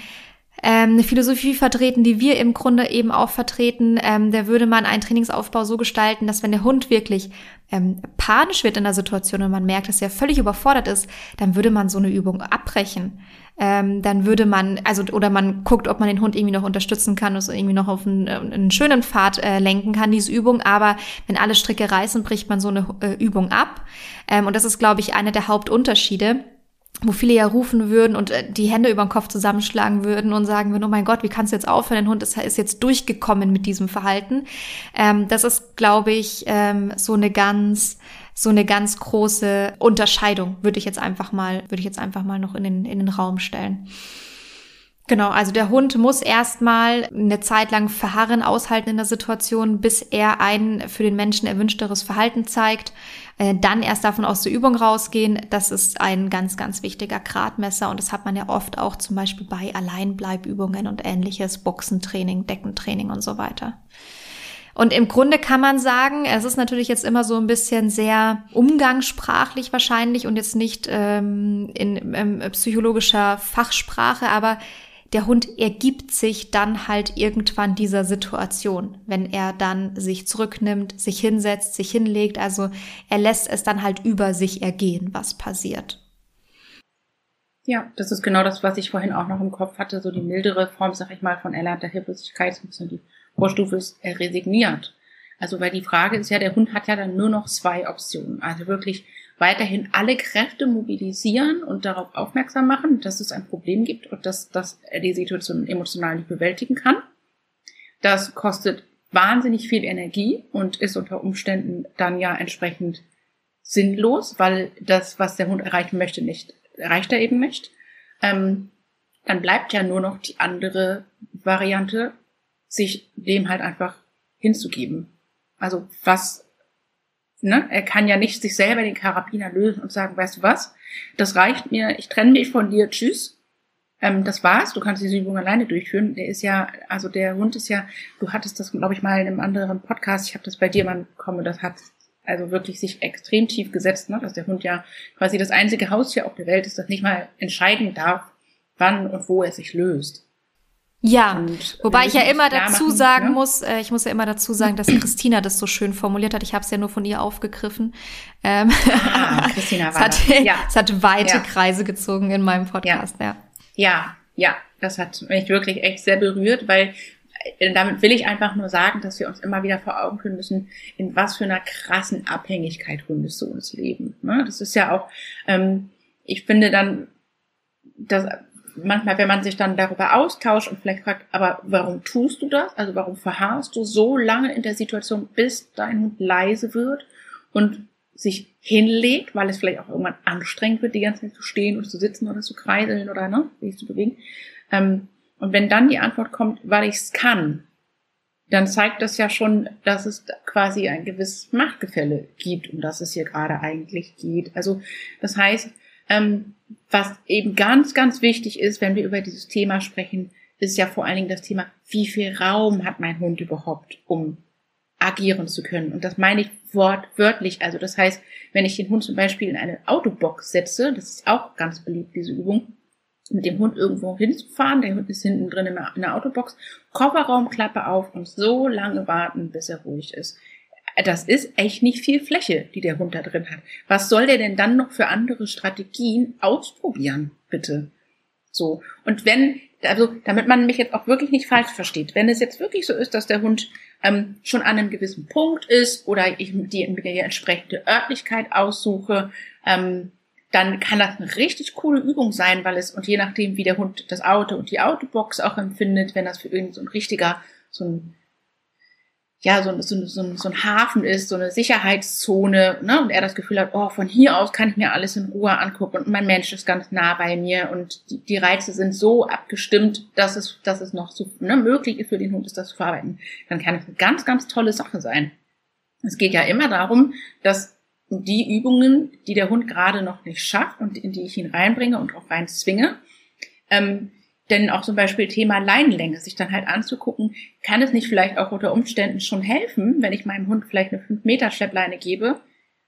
ähm, eine Philosophie vertreten, die wir im Grunde eben auch vertreten. Ähm, da würde man einen Trainingsaufbau so gestalten, dass wenn der Hund wirklich ähm, panisch wird in der Situation und man merkt, dass er völlig überfordert ist, dann würde man so eine Übung abbrechen. Ähm, dann würde man, also oder man guckt, ob man den Hund irgendwie noch unterstützen kann, also irgendwie noch auf einen, einen schönen Pfad äh, lenken kann, diese Übung. Aber wenn alle Stricke reißen, bricht man so eine äh, Übung ab. Ähm, und das ist, glaube ich, einer der Hauptunterschiede wo viele ja rufen würden und äh, die Hände über den Kopf zusammenschlagen würden und sagen würden, oh mein Gott, wie kannst du jetzt aufhören? Der Hund ist, ist jetzt durchgekommen mit diesem Verhalten. Ähm, das ist, glaube ich, ähm, so eine ganz, so eine ganz große Unterscheidung, würde ich jetzt einfach mal, würde ich jetzt einfach mal noch in den, in den Raum stellen. Genau, also der Hund muss erstmal eine Zeit lang verharren, aushalten in der Situation, bis er ein für den Menschen erwünschteres Verhalten zeigt. Äh, dann erst davon aus der Übung rausgehen. Das ist ein ganz, ganz wichtiger Gradmesser und das hat man ja oft auch zum Beispiel bei Alleinbleibübungen und ähnliches, Boxentraining, Deckentraining und so weiter. Und im Grunde kann man sagen, es ist natürlich jetzt immer so ein bisschen sehr umgangssprachlich wahrscheinlich und jetzt nicht ähm, in ähm, psychologischer Fachsprache, aber der Hund ergibt sich dann halt irgendwann dieser Situation, wenn er dann sich zurücknimmt, sich hinsetzt, sich hinlegt. Also er lässt es dann halt über sich ergehen, was passiert. Ja, das ist genau das, was ich vorhin auch noch im Kopf hatte, so die mildere Form, sag ich mal, von erlernter Hilflosigkeit, ein bisschen die Vorstufe ist, er resigniert. Also weil die Frage ist ja, der Hund hat ja dann nur noch zwei Optionen. Also wirklich weiterhin alle Kräfte mobilisieren und darauf aufmerksam machen, dass es ein Problem gibt und dass, dass er die Situation emotional nicht bewältigen kann. Das kostet wahnsinnig viel Energie und ist unter Umständen dann ja entsprechend sinnlos, weil das, was der Hund erreichen möchte, nicht erreicht er eben nicht. Ähm, dann bleibt ja nur noch die andere Variante, sich dem halt einfach hinzugeben. Also was Ne? Er kann ja nicht sich selber den Karabiner lösen und sagen, weißt du was, das reicht mir, ich trenne mich von dir, tschüss. Ähm, das war's, du kannst diese Übung alleine durchführen. Der ist ja, also der Hund ist ja, du hattest das, glaube ich, mal in einem anderen Podcast, ich habe das bei dir mal bekommen, das hat also wirklich sich extrem tief gesetzt, ne? dass der Hund ja quasi das einzige Haustier auf der Welt ist, das nicht mal entscheiden darf, wann und wo er sich löst. Ja, und wobei ich ja immer dazu machen, sagen ja? muss, äh, ich muss ja immer dazu sagen, dass Christina das so schön formuliert hat. Ich habe es ja nur von ihr aufgegriffen. Ähm, ah, *laughs* Christina war es hat, ja. es hat weite ja. Kreise gezogen in meinem Podcast, ja. Ja, ja, das hat mich wirklich echt sehr berührt, weil äh, damit will ich einfach nur sagen, dass wir uns immer wieder vor Augen führen müssen, in was für einer krassen Abhängigkeit Hunde uns leben. Ne? Das ist ja auch, ähm, ich finde dann, dass manchmal, wenn man sich dann darüber austauscht und vielleicht fragt, aber warum tust du das? Also warum verharrst du so lange in der Situation, bis dein Hund leise wird und sich hinlegt, weil es vielleicht auch irgendwann anstrengend wird, die ganze Zeit zu stehen oder zu sitzen oder zu kreiseln oder ne, sich zu bewegen. Ähm, und wenn dann die Antwort kommt, weil ich es kann, dann zeigt das ja schon, dass es quasi ein gewisses Machtgefälle gibt, um das es hier gerade eigentlich geht. Also das heißt, ähm, was eben ganz, ganz wichtig ist, wenn wir über dieses Thema sprechen, ist ja vor allen Dingen das Thema, wie viel Raum hat mein Hund überhaupt, um agieren zu können. Und das meine ich wortwörtlich. Also das heißt, wenn ich den Hund zum Beispiel in eine Autobox setze, das ist auch ganz beliebt, diese Übung, mit dem Hund irgendwo hinzufahren, der Hund ist hinten drin in der Autobox, Kofferraumklappe auf und so lange warten, bis er ruhig ist das ist echt nicht viel Fläche, die der Hund da drin hat. Was soll der denn dann noch für andere Strategien ausprobieren, bitte? So. Und wenn, also, damit man mich jetzt auch wirklich nicht falsch versteht, wenn es jetzt wirklich so ist, dass der Hund ähm, schon an einem gewissen Punkt ist oder ich die, die entsprechende Örtlichkeit aussuche, ähm, dann kann das eine richtig coole Übung sein, weil es, und je nachdem, wie der Hund das Auto und die Autobox auch empfindet, wenn das für ihn so ein richtiger, so ein ja, so, so, so, so ein Hafen ist, so eine Sicherheitszone, ne? Und er das Gefühl hat, oh, von hier aus kann ich mir alles in Ruhe angucken und mein Mensch ist ganz nah bei mir und die, die Reize sind so abgestimmt, dass es, dass es noch so ne, möglich ist für den Hund, ist das zu verarbeiten. Dann kann es eine ganz, ganz tolle Sache sein. Es geht ja immer darum, dass die Übungen, die der Hund gerade noch nicht schafft und in die ich ihn reinbringe und auch rein zwinge, ähm, denn auch zum Beispiel Thema Leinenlänge, sich dann halt anzugucken, kann es nicht vielleicht auch unter Umständen schon helfen, wenn ich meinem Hund vielleicht eine 5 Meter Schleppleine gebe,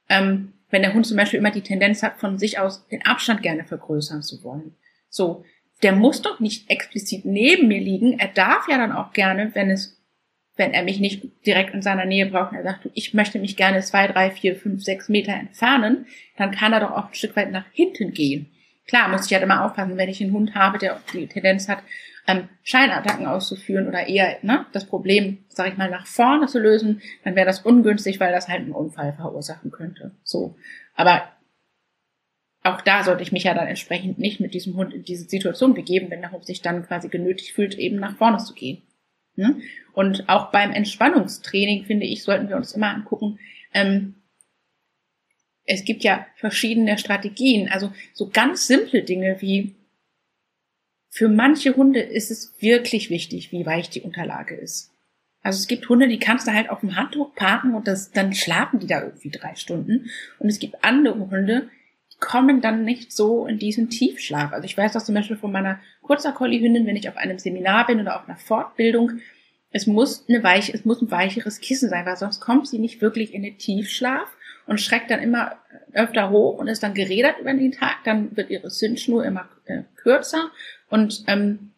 ähm, wenn der Hund zum Beispiel immer die Tendenz hat, von sich aus den Abstand gerne vergrößern zu wollen. So, der muss doch nicht explizit neben mir liegen. Er darf ja dann auch gerne, wenn es, wenn er mich nicht direkt in seiner Nähe braucht, er sagt, ich möchte mich gerne zwei, drei, vier, fünf, sechs Meter entfernen, dann kann er doch auch ein Stück weit nach hinten gehen. Klar, muss ich halt immer aufpassen, wenn ich einen Hund habe, der die Tendenz hat, ähm, Scheinattacken auszuführen oder eher ne, das Problem, sag ich mal, nach vorne zu lösen, dann wäre das ungünstig, weil das halt einen Unfall verursachen könnte. So. Aber auch da sollte ich mich ja dann entsprechend nicht mit diesem Hund in diese Situation begeben, wenn der Hund sich dann quasi genötigt fühlt, eben nach vorne zu gehen. Ne? Und auch beim Entspannungstraining, finde ich, sollten wir uns immer angucken, ähm, es gibt ja verschiedene Strategien, also so ganz simple Dinge wie für manche Hunde ist es wirklich wichtig, wie weich die Unterlage ist. Also es gibt Hunde, die kannst du halt auf dem Handtuch parken und das, dann schlafen die da irgendwie drei Stunden. Und es gibt andere Hunde, die kommen dann nicht so in diesen Tiefschlaf. Also ich weiß das zum Beispiel von meiner kurzer Collie-Hündin, wenn ich auf einem Seminar bin oder auf einer Fortbildung, es muss eine weiche, es muss ein weicheres Kissen sein, weil sonst kommt sie nicht wirklich in den Tiefschlaf und schreckt dann immer öfter hoch und ist dann gerädert über den Tag. Dann wird ihre Zündschnur immer äh, kürzer und ähm,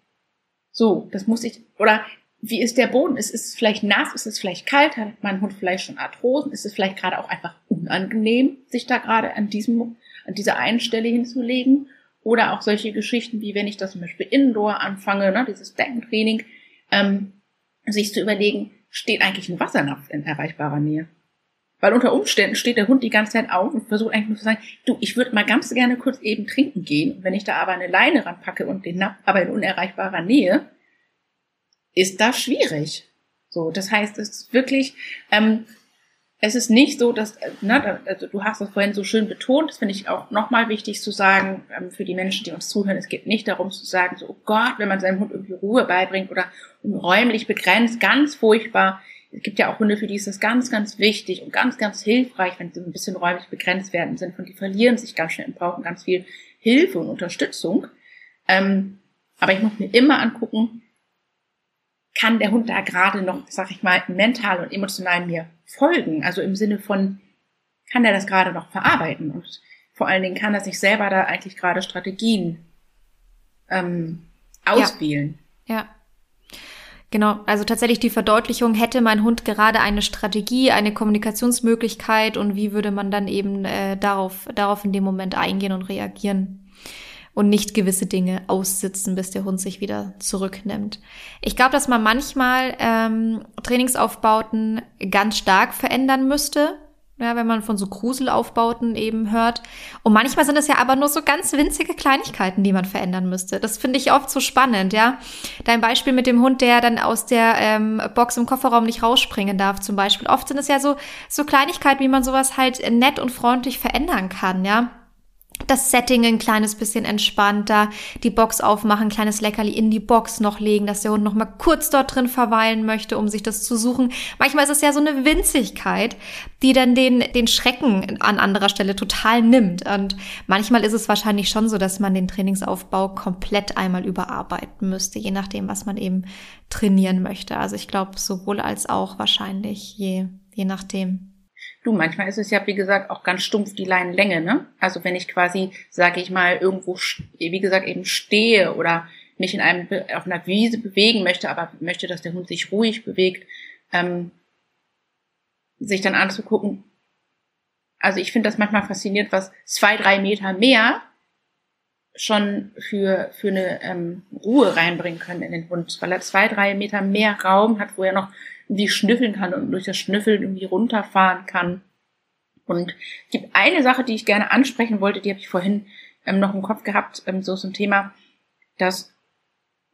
so, das muss ich, oder wie ist der Boden? Ist es vielleicht nass? Ist es vielleicht kalt? Hat mein Hund vielleicht schon Arthrosen? Ist es vielleicht gerade auch einfach unangenehm, sich da gerade an diesem, an dieser einen Stelle hinzulegen? Oder auch solche Geschichten, wie wenn ich das zum Beispiel Indoor anfange, ne, dieses Deckentraining, ähm, sich zu überlegen, steht eigentlich ein Wassernapf in erreichbarer Nähe? Weil unter Umständen steht der Hund die ganze Zeit auf und versucht eigentlich nur zu sagen, du, ich würde mal ganz gerne kurz eben trinken gehen. Wenn ich da aber eine Leine ranpacke und den Napf aber in unerreichbarer Nähe, ist das schwierig. So, das heißt, es ist wirklich, ähm, es ist nicht so, dass, ne, also du hast das vorhin so schön betont, das finde ich auch nochmal wichtig zu sagen, ähm, für die Menschen, die uns zuhören, es geht nicht darum zu sagen, so, oh Gott, wenn man seinem Hund irgendwie Ruhe beibringt oder räumlich begrenzt, ganz furchtbar, es gibt ja auch Hunde, für die ist das ganz, ganz wichtig und ganz, ganz hilfreich, wenn sie ein bisschen räumlich begrenzt werden sind. Und die verlieren sich ganz schnell und brauchen ganz viel Hilfe und Unterstützung. Ähm, aber ich muss mir immer angucken, kann der Hund da gerade noch, sag ich mal, mental und emotional mir folgen? Also im Sinne von, kann er das gerade noch verarbeiten? Und vor allen Dingen kann er sich selber da eigentlich gerade Strategien ähm, auswählen. Ja. ja. Genau, also tatsächlich die Verdeutlichung, hätte mein Hund gerade eine Strategie, eine Kommunikationsmöglichkeit und wie würde man dann eben äh, darauf, darauf in dem Moment eingehen und reagieren und nicht gewisse Dinge aussitzen, bis der Hund sich wieder zurücknimmt. Ich glaube, dass man manchmal ähm, Trainingsaufbauten ganz stark verändern müsste, ja, wenn man von so Gruselaufbauten eben hört. Und manchmal sind es ja aber nur so ganz winzige Kleinigkeiten, die man verändern müsste. Das finde ich oft so spannend, ja. Dein Beispiel mit dem Hund, der dann aus der ähm, Box im Kofferraum nicht rausspringen darf, zum Beispiel. Oft sind es ja so, so Kleinigkeiten, wie man sowas halt nett und freundlich verändern kann, ja das Setting ein kleines bisschen entspannter, die Box aufmachen, kleines Leckerli in die Box noch legen, dass der Hund noch mal kurz dort drin verweilen möchte, um sich das zu suchen. Manchmal ist es ja so eine Winzigkeit, die dann den, den Schrecken an anderer Stelle total nimmt. Und manchmal ist es wahrscheinlich schon so, dass man den Trainingsaufbau komplett einmal überarbeiten müsste, je nachdem, was man eben trainieren möchte. Also ich glaube, sowohl als auch wahrscheinlich, je, je nachdem. Du, manchmal ist es ja, wie gesagt, auch ganz stumpf die Leinenlänge, ne? Also wenn ich quasi, sage ich mal, irgendwo, wie gesagt, eben stehe oder mich in einem, auf einer Wiese bewegen möchte, aber möchte, dass der Hund sich ruhig bewegt, ähm, sich dann anzugucken. Also ich finde das manchmal faszinierend, was zwei, drei Meter mehr schon für, für eine ähm, Ruhe reinbringen können in den Hund, weil er zwei, drei Meter mehr Raum hat, wo er noch irgendwie schnüffeln kann und durch das Schnüffeln irgendwie runterfahren kann. Und es gibt eine Sache, die ich gerne ansprechen wollte, die habe ich vorhin ähm, noch im Kopf gehabt, ähm, so zum Thema, dass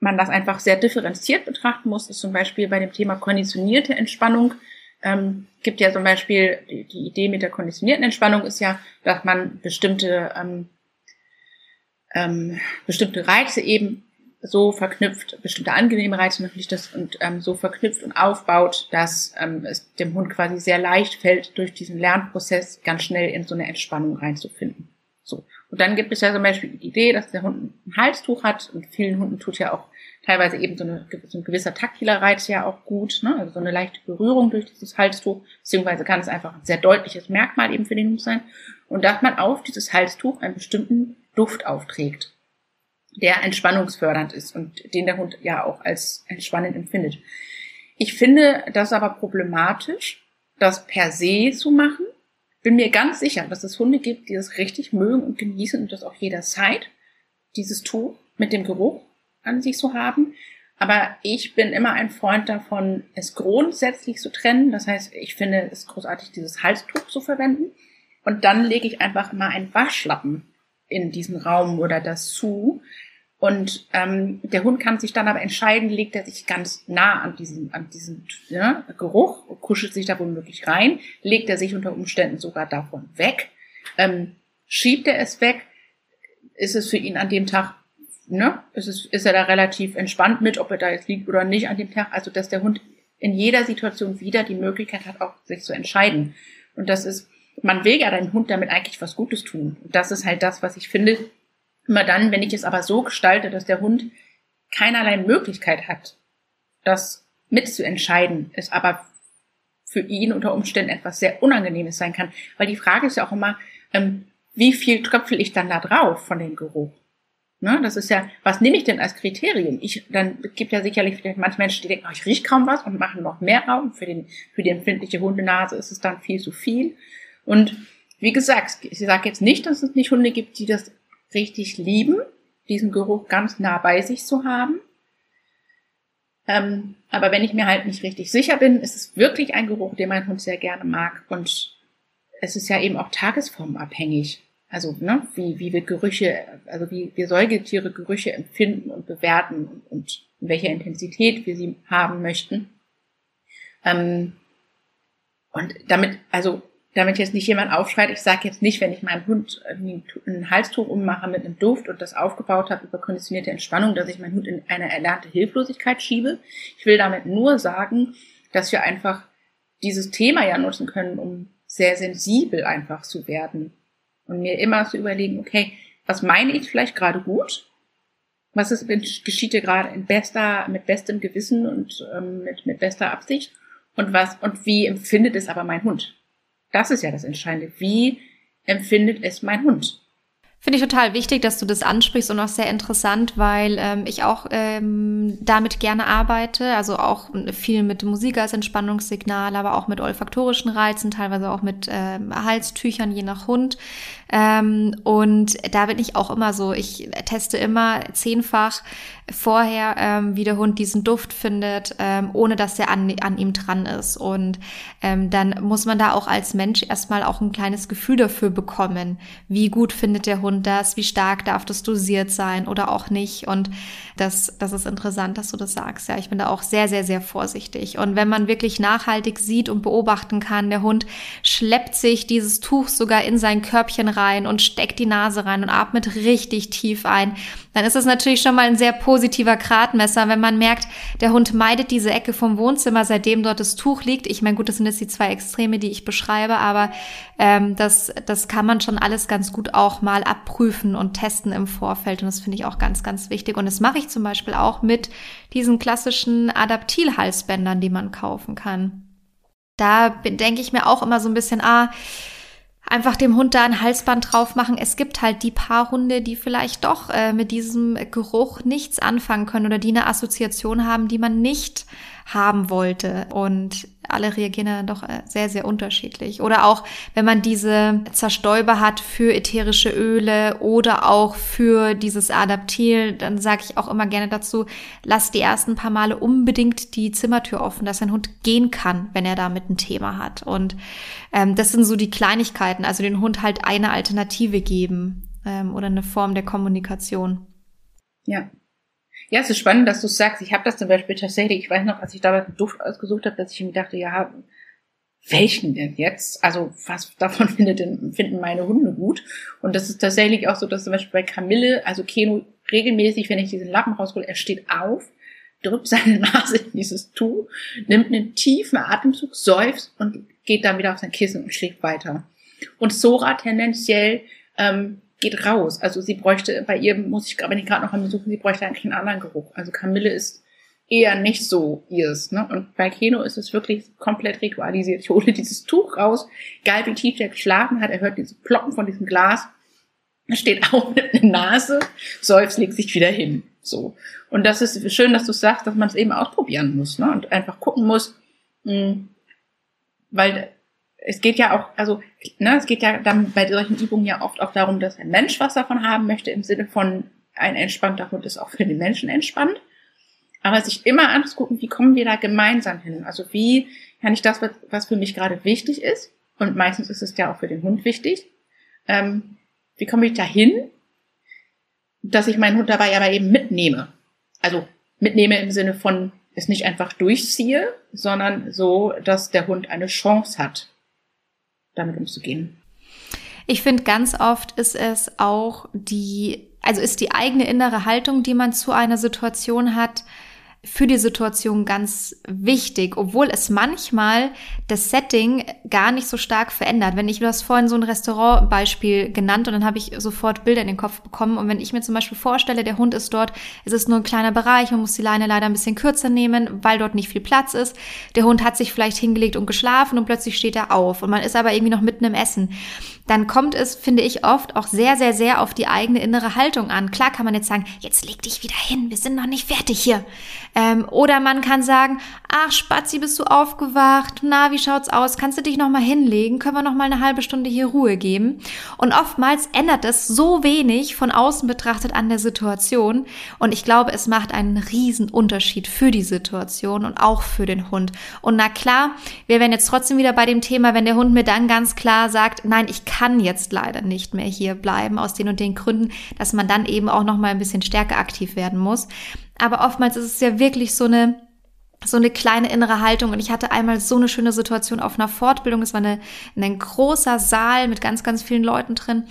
man das einfach sehr differenziert betrachten muss, ist zum Beispiel bei dem Thema konditionierte Entspannung. Ähm, gibt ja zum Beispiel die, die Idee mit der konditionierten Entspannung ist ja, dass man bestimmte ähm, ähm, bestimmte Reize eben so verknüpft, bestimmte angenehme Reize natürlich das und ähm, so verknüpft und aufbaut, dass ähm, es dem Hund quasi sehr leicht fällt, durch diesen Lernprozess ganz schnell in so eine Entspannung reinzufinden. So. Und dann gibt es ja zum Beispiel die Idee, dass der Hund ein Halstuch hat und vielen Hunden tut ja auch teilweise eben so, eine, so ein gewisser taktiler Reiz ja auch gut, ne? also so eine leichte Berührung durch dieses Halstuch, beziehungsweise kann es einfach ein sehr deutliches Merkmal eben für den Hund sein und dass man auf dieses Halstuch einen bestimmten Duft aufträgt. Der entspannungsfördernd ist und den der Hund ja auch als entspannend empfindet. Ich finde das aber problematisch, das per se zu machen. Bin mir ganz sicher, dass es Hunde gibt, die das richtig mögen und genießen und das auch jederzeit, dieses Tuch mit dem Geruch an sich zu haben. Aber ich bin immer ein Freund davon, es grundsätzlich zu trennen. Das heißt, ich finde es großartig, dieses Halstuch zu verwenden. Und dann lege ich einfach immer einen Waschlappen in diesen Raum oder das zu. Und ähm, der Hund kann sich dann aber entscheiden, legt er sich ganz nah an diesen, an diesen ja, Geruch, kuschelt sich da womöglich rein, legt er sich unter Umständen sogar davon weg, ähm, schiebt er es weg, ist es für ihn an dem Tag ne, ist, es, ist er da relativ entspannt mit, ob er da jetzt liegt oder nicht an dem Tag. Also, dass der Hund in jeder Situation wieder die Möglichkeit hat, auch sich zu entscheiden. Und das ist, man will ja deinem Hund damit eigentlich was Gutes tun. Und das ist halt das, was ich finde, immer dann, wenn ich es aber so gestalte, dass der Hund keinerlei Möglichkeit hat, das mitzuentscheiden, ist aber für ihn unter Umständen etwas sehr Unangenehmes sein kann. Weil die Frage ist ja auch immer, ähm, wie viel tröpfel ich dann da drauf von dem Geruch? Ne? Das ist ja, was nehme ich denn als Kriterium? Ich, dann gibt ja sicherlich vielleicht manche Menschen, die denken, oh, ich rieche kaum was und machen noch mehr Raum. Für, den, für die empfindliche Hundenase ist es dann viel zu viel. Und wie gesagt, ich sage jetzt nicht, dass es nicht Hunde gibt, die das richtig lieben, diesen Geruch ganz nah bei sich zu haben. Ähm, aber wenn ich mir halt nicht richtig sicher bin, ist es wirklich ein Geruch, den mein Hund sehr gerne mag. Und es ist ja eben auch tagesformabhängig. Also, ne, wie, wie wir Gerüche, also wie wir Säugetiere Gerüche empfinden und bewerten und, in welcher Intensität wir sie haben möchten. Ähm, und damit, also damit jetzt nicht jemand aufschreit, ich sage jetzt nicht, wenn ich meinem Hund ein Halstuch ummache mit einem Duft und das aufgebaut habe über konditionierte Entspannung, dass ich meinen Hund in eine erlernte Hilflosigkeit schiebe. Ich will damit nur sagen, dass wir einfach dieses Thema ja nutzen können, um sehr sensibel einfach zu werden und mir immer zu überlegen, okay, was meine ich vielleicht gerade gut? Was ist, geschieht hier gerade in bester, mit bestem Gewissen und ähm, mit, mit bester Absicht? Und was, und wie empfindet es aber mein Hund? Das ist ja das Entscheidende. Wie empfindet es mein Hund? Finde ich total wichtig, dass du das ansprichst und auch sehr interessant, weil ähm, ich auch ähm, damit gerne arbeite. Also auch viel mit Musik als Entspannungssignal, aber auch mit olfaktorischen Reizen, teilweise auch mit ähm, Halstüchern, je nach Hund. Ähm, und da bin ich auch immer so, ich teste immer zehnfach vorher, ähm, wie der Hund diesen Duft findet, ähm, ohne dass er an, an ihm dran ist. Und ähm, dann muss man da auch als Mensch erstmal auch ein kleines Gefühl dafür bekommen, wie gut findet der Hund das, wie stark darf das dosiert sein oder auch nicht. Und das, das ist interessant, dass du das sagst. Ja, ich bin da auch sehr, sehr, sehr vorsichtig. Und wenn man wirklich nachhaltig sieht und beobachten kann, der Hund schleppt sich dieses Tuch sogar in sein Körbchen rein und steckt die Nase rein und atmet richtig tief ein, dann ist es natürlich schon mal ein sehr positiver Gradmesser, wenn man merkt, der Hund meidet diese Ecke vom Wohnzimmer, seitdem dort das Tuch liegt. Ich meine, gut, das sind jetzt die zwei Extreme, die ich beschreibe, aber ähm, das, das kann man schon alles ganz gut auch mal abprüfen und testen im Vorfeld. Und das finde ich auch ganz, ganz wichtig. Und das mache ich zum Beispiel auch mit diesen klassischen Adaptilhalsbändern, die man kaufen kann. Da denke ich mir auch immer so ein bisschen, ah, einfach dem Hund da ein Halsband drauf machen. Es gibt halt die paar Hunde, die vielleicht doch äh, mit diesem Geruch nichts anfangen können oder die eine Assoziation haben, die man nicht haben wollte. Und alle reagieren dann doch äh, sehr, sehr unterschiedlich. Oder auch, wenn man diese Zerstäuber hat für ätherische Öle oder auch für dieses Adaptil, dann sage ich auch immer gerne dazu, lass die ersten paar Male unbedingt die Zimmertür offen, dass ein Hund gehen kann, wenn er damit ein Thema hat. Und ähm, das sind so die Kleinigkeiten, also den Hund halt eine Alternative geben ähm, oder eine Form der Kommunikation. Ja, ja, es ist spannend, dass du es sagst. Ich habe das zum Beispiel tatsächlich, ich weiß noch, als ich damals einen Duft ausgesucht habe, dass ich mir dachte, ja, welchen denn jetzt? Also was davon *laughs* findet denn, finden meine Hunde gut? Und das ist tatsächlich auch so, dass zum Beispiel bei Camille, also Keno regelmäßig, wenn ich diesen Lappen raushole, er steht auf, drückt seine *laughs* Nase in dieses Tuch, nimmt einen tiefen Atemzug, seufzt und geht dann wieder auf sein Kissen und schläft weiter. Und Sora tendenziell ähm, geht raus. Also sie bräuchte, bei ihr muss ich, wenn ich gerade noch am Besuchen, sie bräuchte eigentlich einen anderen Geruch. Also Kamille ist eher nicht so ihrs. Ne? Und bei Keno ist es wirklich komplett ritualisiert. Ich hole dieses Tuch raus, egal wie tief der geschlafen hat, er hört diese Ploppen von diesem Glas steht *laughs* auch mit einer Nase, seufzt, legt sich wieder hin. So. Und das ist schön, dass du sagst, dass man es eben ausprobieren muss, ne? Und einfach gucken muss, mh, hm, weil es geht ja auch, also, ne, es geht ja dann bei solchen Übungen ja oft auch darum, dass ein Mensch was davon haben möchte, im Sinne von ein entspannter Hund ist auch für den Menschen entspannt. Aber sich immer anzugucken, wie kommen wir da gemeinsam hin? Also wie kann ich das, was für mich gerade wichtig ist, und meistens ist es ja auch für den Hund wichtig, ähm, wie komme ich da hin, dass ich meinen Hund dabei aber eben mitnehme? Also mitnehme im Sinne von es nicht einfach durchziehe, sondern so, dass der Hund eine Chance hat, damit umzugehen. Ich finde, ganz oft ist es auch die, also ist die eigene innere Haltung, die man zu einer Situation hat, für die Situation ganz wichtig, obwohl es manchmal das Setting gar nicht so stark verändert. Wenn ich, du hast vorhin so ein Restaurantbeispiel genannt und dann habe ich sofort Bilder in den Kopf bekommen. Und wenn ich mir zum Beispiel vorstelle, der Hund ist dort, es ist nur ein kleiner Bereich, man muss die Leine leider ein bisschen kürzer nehmen, weil dort nicht viel Platz ist. Der Hund hat sich vielleicht hingelegt und geschlafen und plötzlich steht er auf und man ist aber irgendwie noch mitten im Essen dann kommt es, finde ich, oft auch sehr, sehr, sehr auf die eigene innere Haltung an. Klar kann man jetzt sagen, jetzt leg dich wieder hin, wir sind noch nicht fertig hier. Ähm, oder man kann sagen, ach Spazi, bist du aufgewacht? Na, wie schaut's aus? Kannst du dich noch mal hinlegen? Können wir noch mal eine halbe Stunde hier Ruhe geben? Und oftmals ändert es so wenig von außen betrachtet an der Situation. Und ich glaube, es macht einen riesen Unterschied für die Situation und auch für den Hund. Und na klar, wir werden jetzt trotzdem wieder bei dem Thema, wenn der Hund mir dann ganz klar sagt, nein, ich kann jetzt leider nicht mehr hier bleiben aus den und den Gründen, dass man dann eben auch noch mal ein bisschen stärker aktiv werden muss. Aber oftmals ist es ja wirklich so eine so eine kleine innere Haltung. Und ich hatte einmal so eine schöne Situation auf einer Fortbildung. Es war eine, ein großer Saal mit ganz, ganz vielen Leuten drin.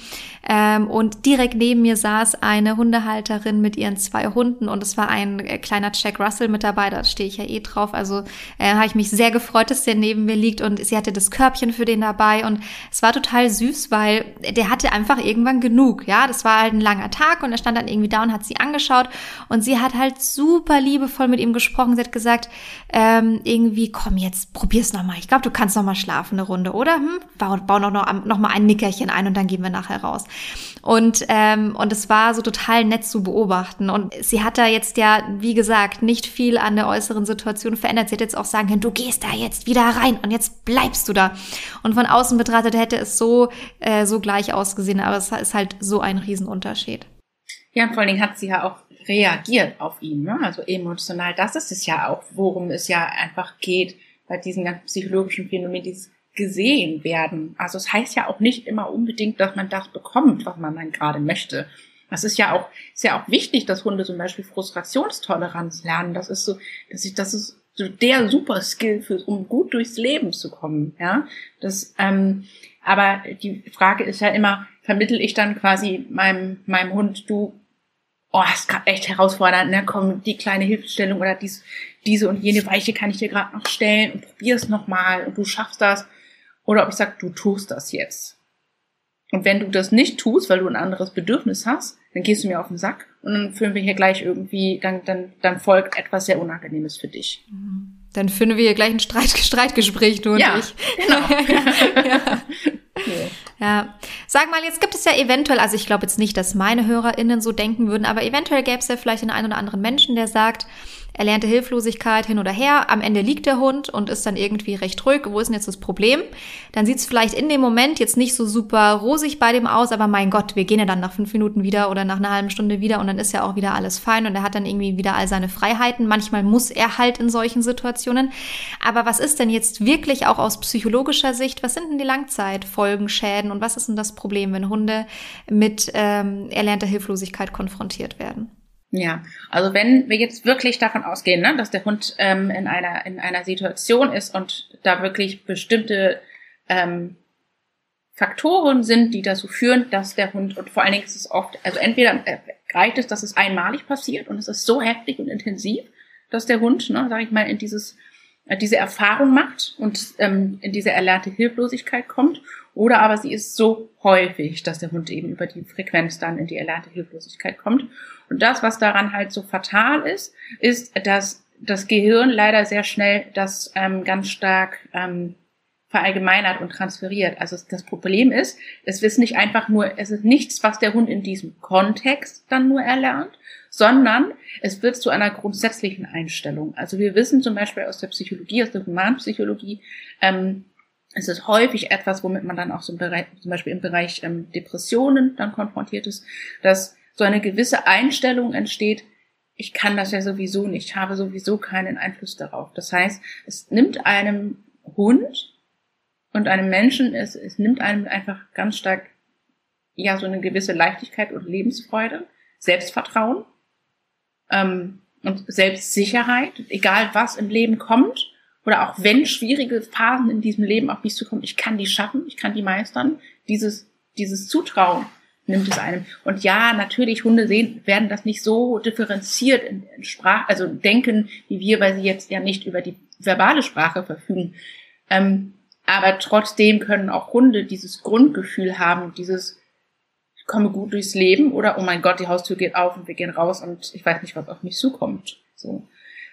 Ähm, und direkt neben mir saß eine Hundehalterin mit ihren zwei Hunden. Und es war ein äh, kleiner Jack Russell mit dabei. Da stehe ich ja eh drauf. Also äh, habe ich mich sehr gefreut, dass der neben mir liegt. Und sie hatte das Körbchen für den dabei. Und es war total süß, weil der hatte einfach irgendwann genug. Ja, das war halt ein langer Tag. Und er stand dann irgendwie da und hat sie angeschaut. Und sie hat halt super liebevoll mit ihm gesprochen. Sie hat gesagt, ähm, irgendwie, komm jetzt, probier's nochmal. Ich glaube, du kannst nochmal schlafen eine Runde, oder? Hm? Bau, bau noch, noch, noch mal ein Nickerchen ein und dann gehen wir nachher raus. Und, ähm, und es war so total nett zu beobachten. Und sie hat da jetzt ja, wie gesagt, nicht viel an der äußeren Situation verändert. Sie hätte jetzt auch sagen können, du gehst da jetzt wieder rein und jetzt bleibst du da. Und von außen betrachtet hätte es so, äh, so gleich ausgesehen, aber es ist halt so ein Riesenunterschied. Ja, und vor allen Dingen hat sie ja auch reagiert auf ihn, ne? also emotional. Das ist es ja auch, worum es ja einfach geht bei diesen ganzen psychologischen Phänomenen, dieses gesehen werden. Also es heißt ja auch nicht immer unbedingt, dass man das bekommt, was man dann gerade möchte. Das ist ja auch, ist ja auch wichtig, dass Hunde zum Beispiel Frustrationstoleranz lernen. Das ist so, dass ich, das ist so der super Skill für, um gut durchs Leben zu kommen, ja. Das, ähm, aber die Frage ist ja immer, vermittel ich dann quasi meinem, meinem Hund, du oh, ist gerade echt herausfordernd, ne? Komm, die kleine Hilfestellung oder dies, diese und jene Weiche kann ich dir gerade noch stellen und probier es nochmal und du schaffst das. Oder ob ich sage, du tust das jetzt. Und wenn du das nicht tust, weil du ein anderes Bedürfnis hast, dann gehst du mir auf den Sack und dann führen wir hier gleich irgendwie, dann, dann, dann folgt etwas sehr Unangenehmes für dich. Dann führen wir hier gleich ein Streit, *laughs* Streitgespräch, du und ja, ich. *laughs* Genau. ja. *laughs* Ja, sag mal, jetzt gibt es ja eventuell, also ich glaube jetzt nicht, dass meine HörerInnen so denken würden, aber eventuell gäbe es ja vielleicht den einen oder anderen Menschen, der sagt, erlernte Hilflosigkeit hin oder her, am Ende liegt der Hund und ist dann irgendwie recht ruhig. Wo ist denn jetzt das Problem? Dann sieht es vielleicht in dem Moment jetzt nicht so super rosig bei dem aus, aber mein Gott, wir gehen ja dann nach fünf Minuten wieder oder nach einer halben Stunde wieder und dann ist ja auch wieder alles fein und er hat dann irgendwie wieder all seine Freiheiten. Manchmal muss er halt in solchen Situationen. Aber was ist denn jetzt wirklich auch aus psychologischer Sicht, was sind denn die Langzeitfolgen, Schäden und was ist denn das Problem, wenn Hunde mit ähm, erlernter Hilflosigkeit konfrontiert werden? Ja, also wenn wir jetzt wirklich davon ausgehen, ne, dass der Hund ähm, in einer in einer Situation ist und da wirklich bestimmte ähm, Faktoren sind, die dazu führen, dass der Hund und vor allen Dingen ist es oft, also entweder äh, reicht es, dass es einmalig passiert und es ist so heftig und intensiv, dass der Hund, ne, sage ich mal, in dieses diese Erfahrung macht und ähm, in diese erlernte Hilflosigkeit kommt, oder aber sie ist so häufig, dass der Hund eben über die Frequenz dann in die erlernte Hilflosigkeit kommt. Und das, was daran halt so fatal ist, ist, dass das Gehirn leider sehr schnell das ähm, ganz stark ähm, verallgemeinert und transferiert. Also das Problem ist, es ist nicht einfach nur, es ist nichts, was der Hund in diesem Kontext dann nur erlernt, sondern es wird zu einer grundsätzlichen Einstellung. Also wir wissen zum Beispiel aus der Psychologie, aus der Humanpsychologie, ähm, es ist häufig etwas, womit man dann auch so im Bereich, zum Beispiel im Bereich ähm, Depressionen dann konfrontiert ist, dass so eine gewisse Einstellung entsteht, ich kann das ja sowieso nicht, ich habe sowieso keinen Einfluss darauf. Das heißt, es nimmt einem Hund und einem Menschen, es, es nimmt einem einfach ganz stark ja so eine gewisse Leichtigkeit und Lebensfreude, Selbstvertrauen ähm, und Selbstsicherheit, egal was im Leben kommt oder auch wenn schwierige Phasen in diesem Leben auf mich zukommen, ich kann die schaffen, ich kann die meistern. Dieses dieses Zutrauen nimmt es einem. Und ja, natürlich, Hunde sehen, werden das nicht so differenziert in, in Sprache, also denken wie wir, weil sie jetzt ja nicht über die verbale Sprache verfügen. Ähm, aber trotzdem können auch Hunde dieses Grundgefühl haben, dieses komme gut durchs Leben oder oh mein Gott, die Haustür geht auf und wir gehen raus und ich weiß nicht, was auf mich zukommt. So.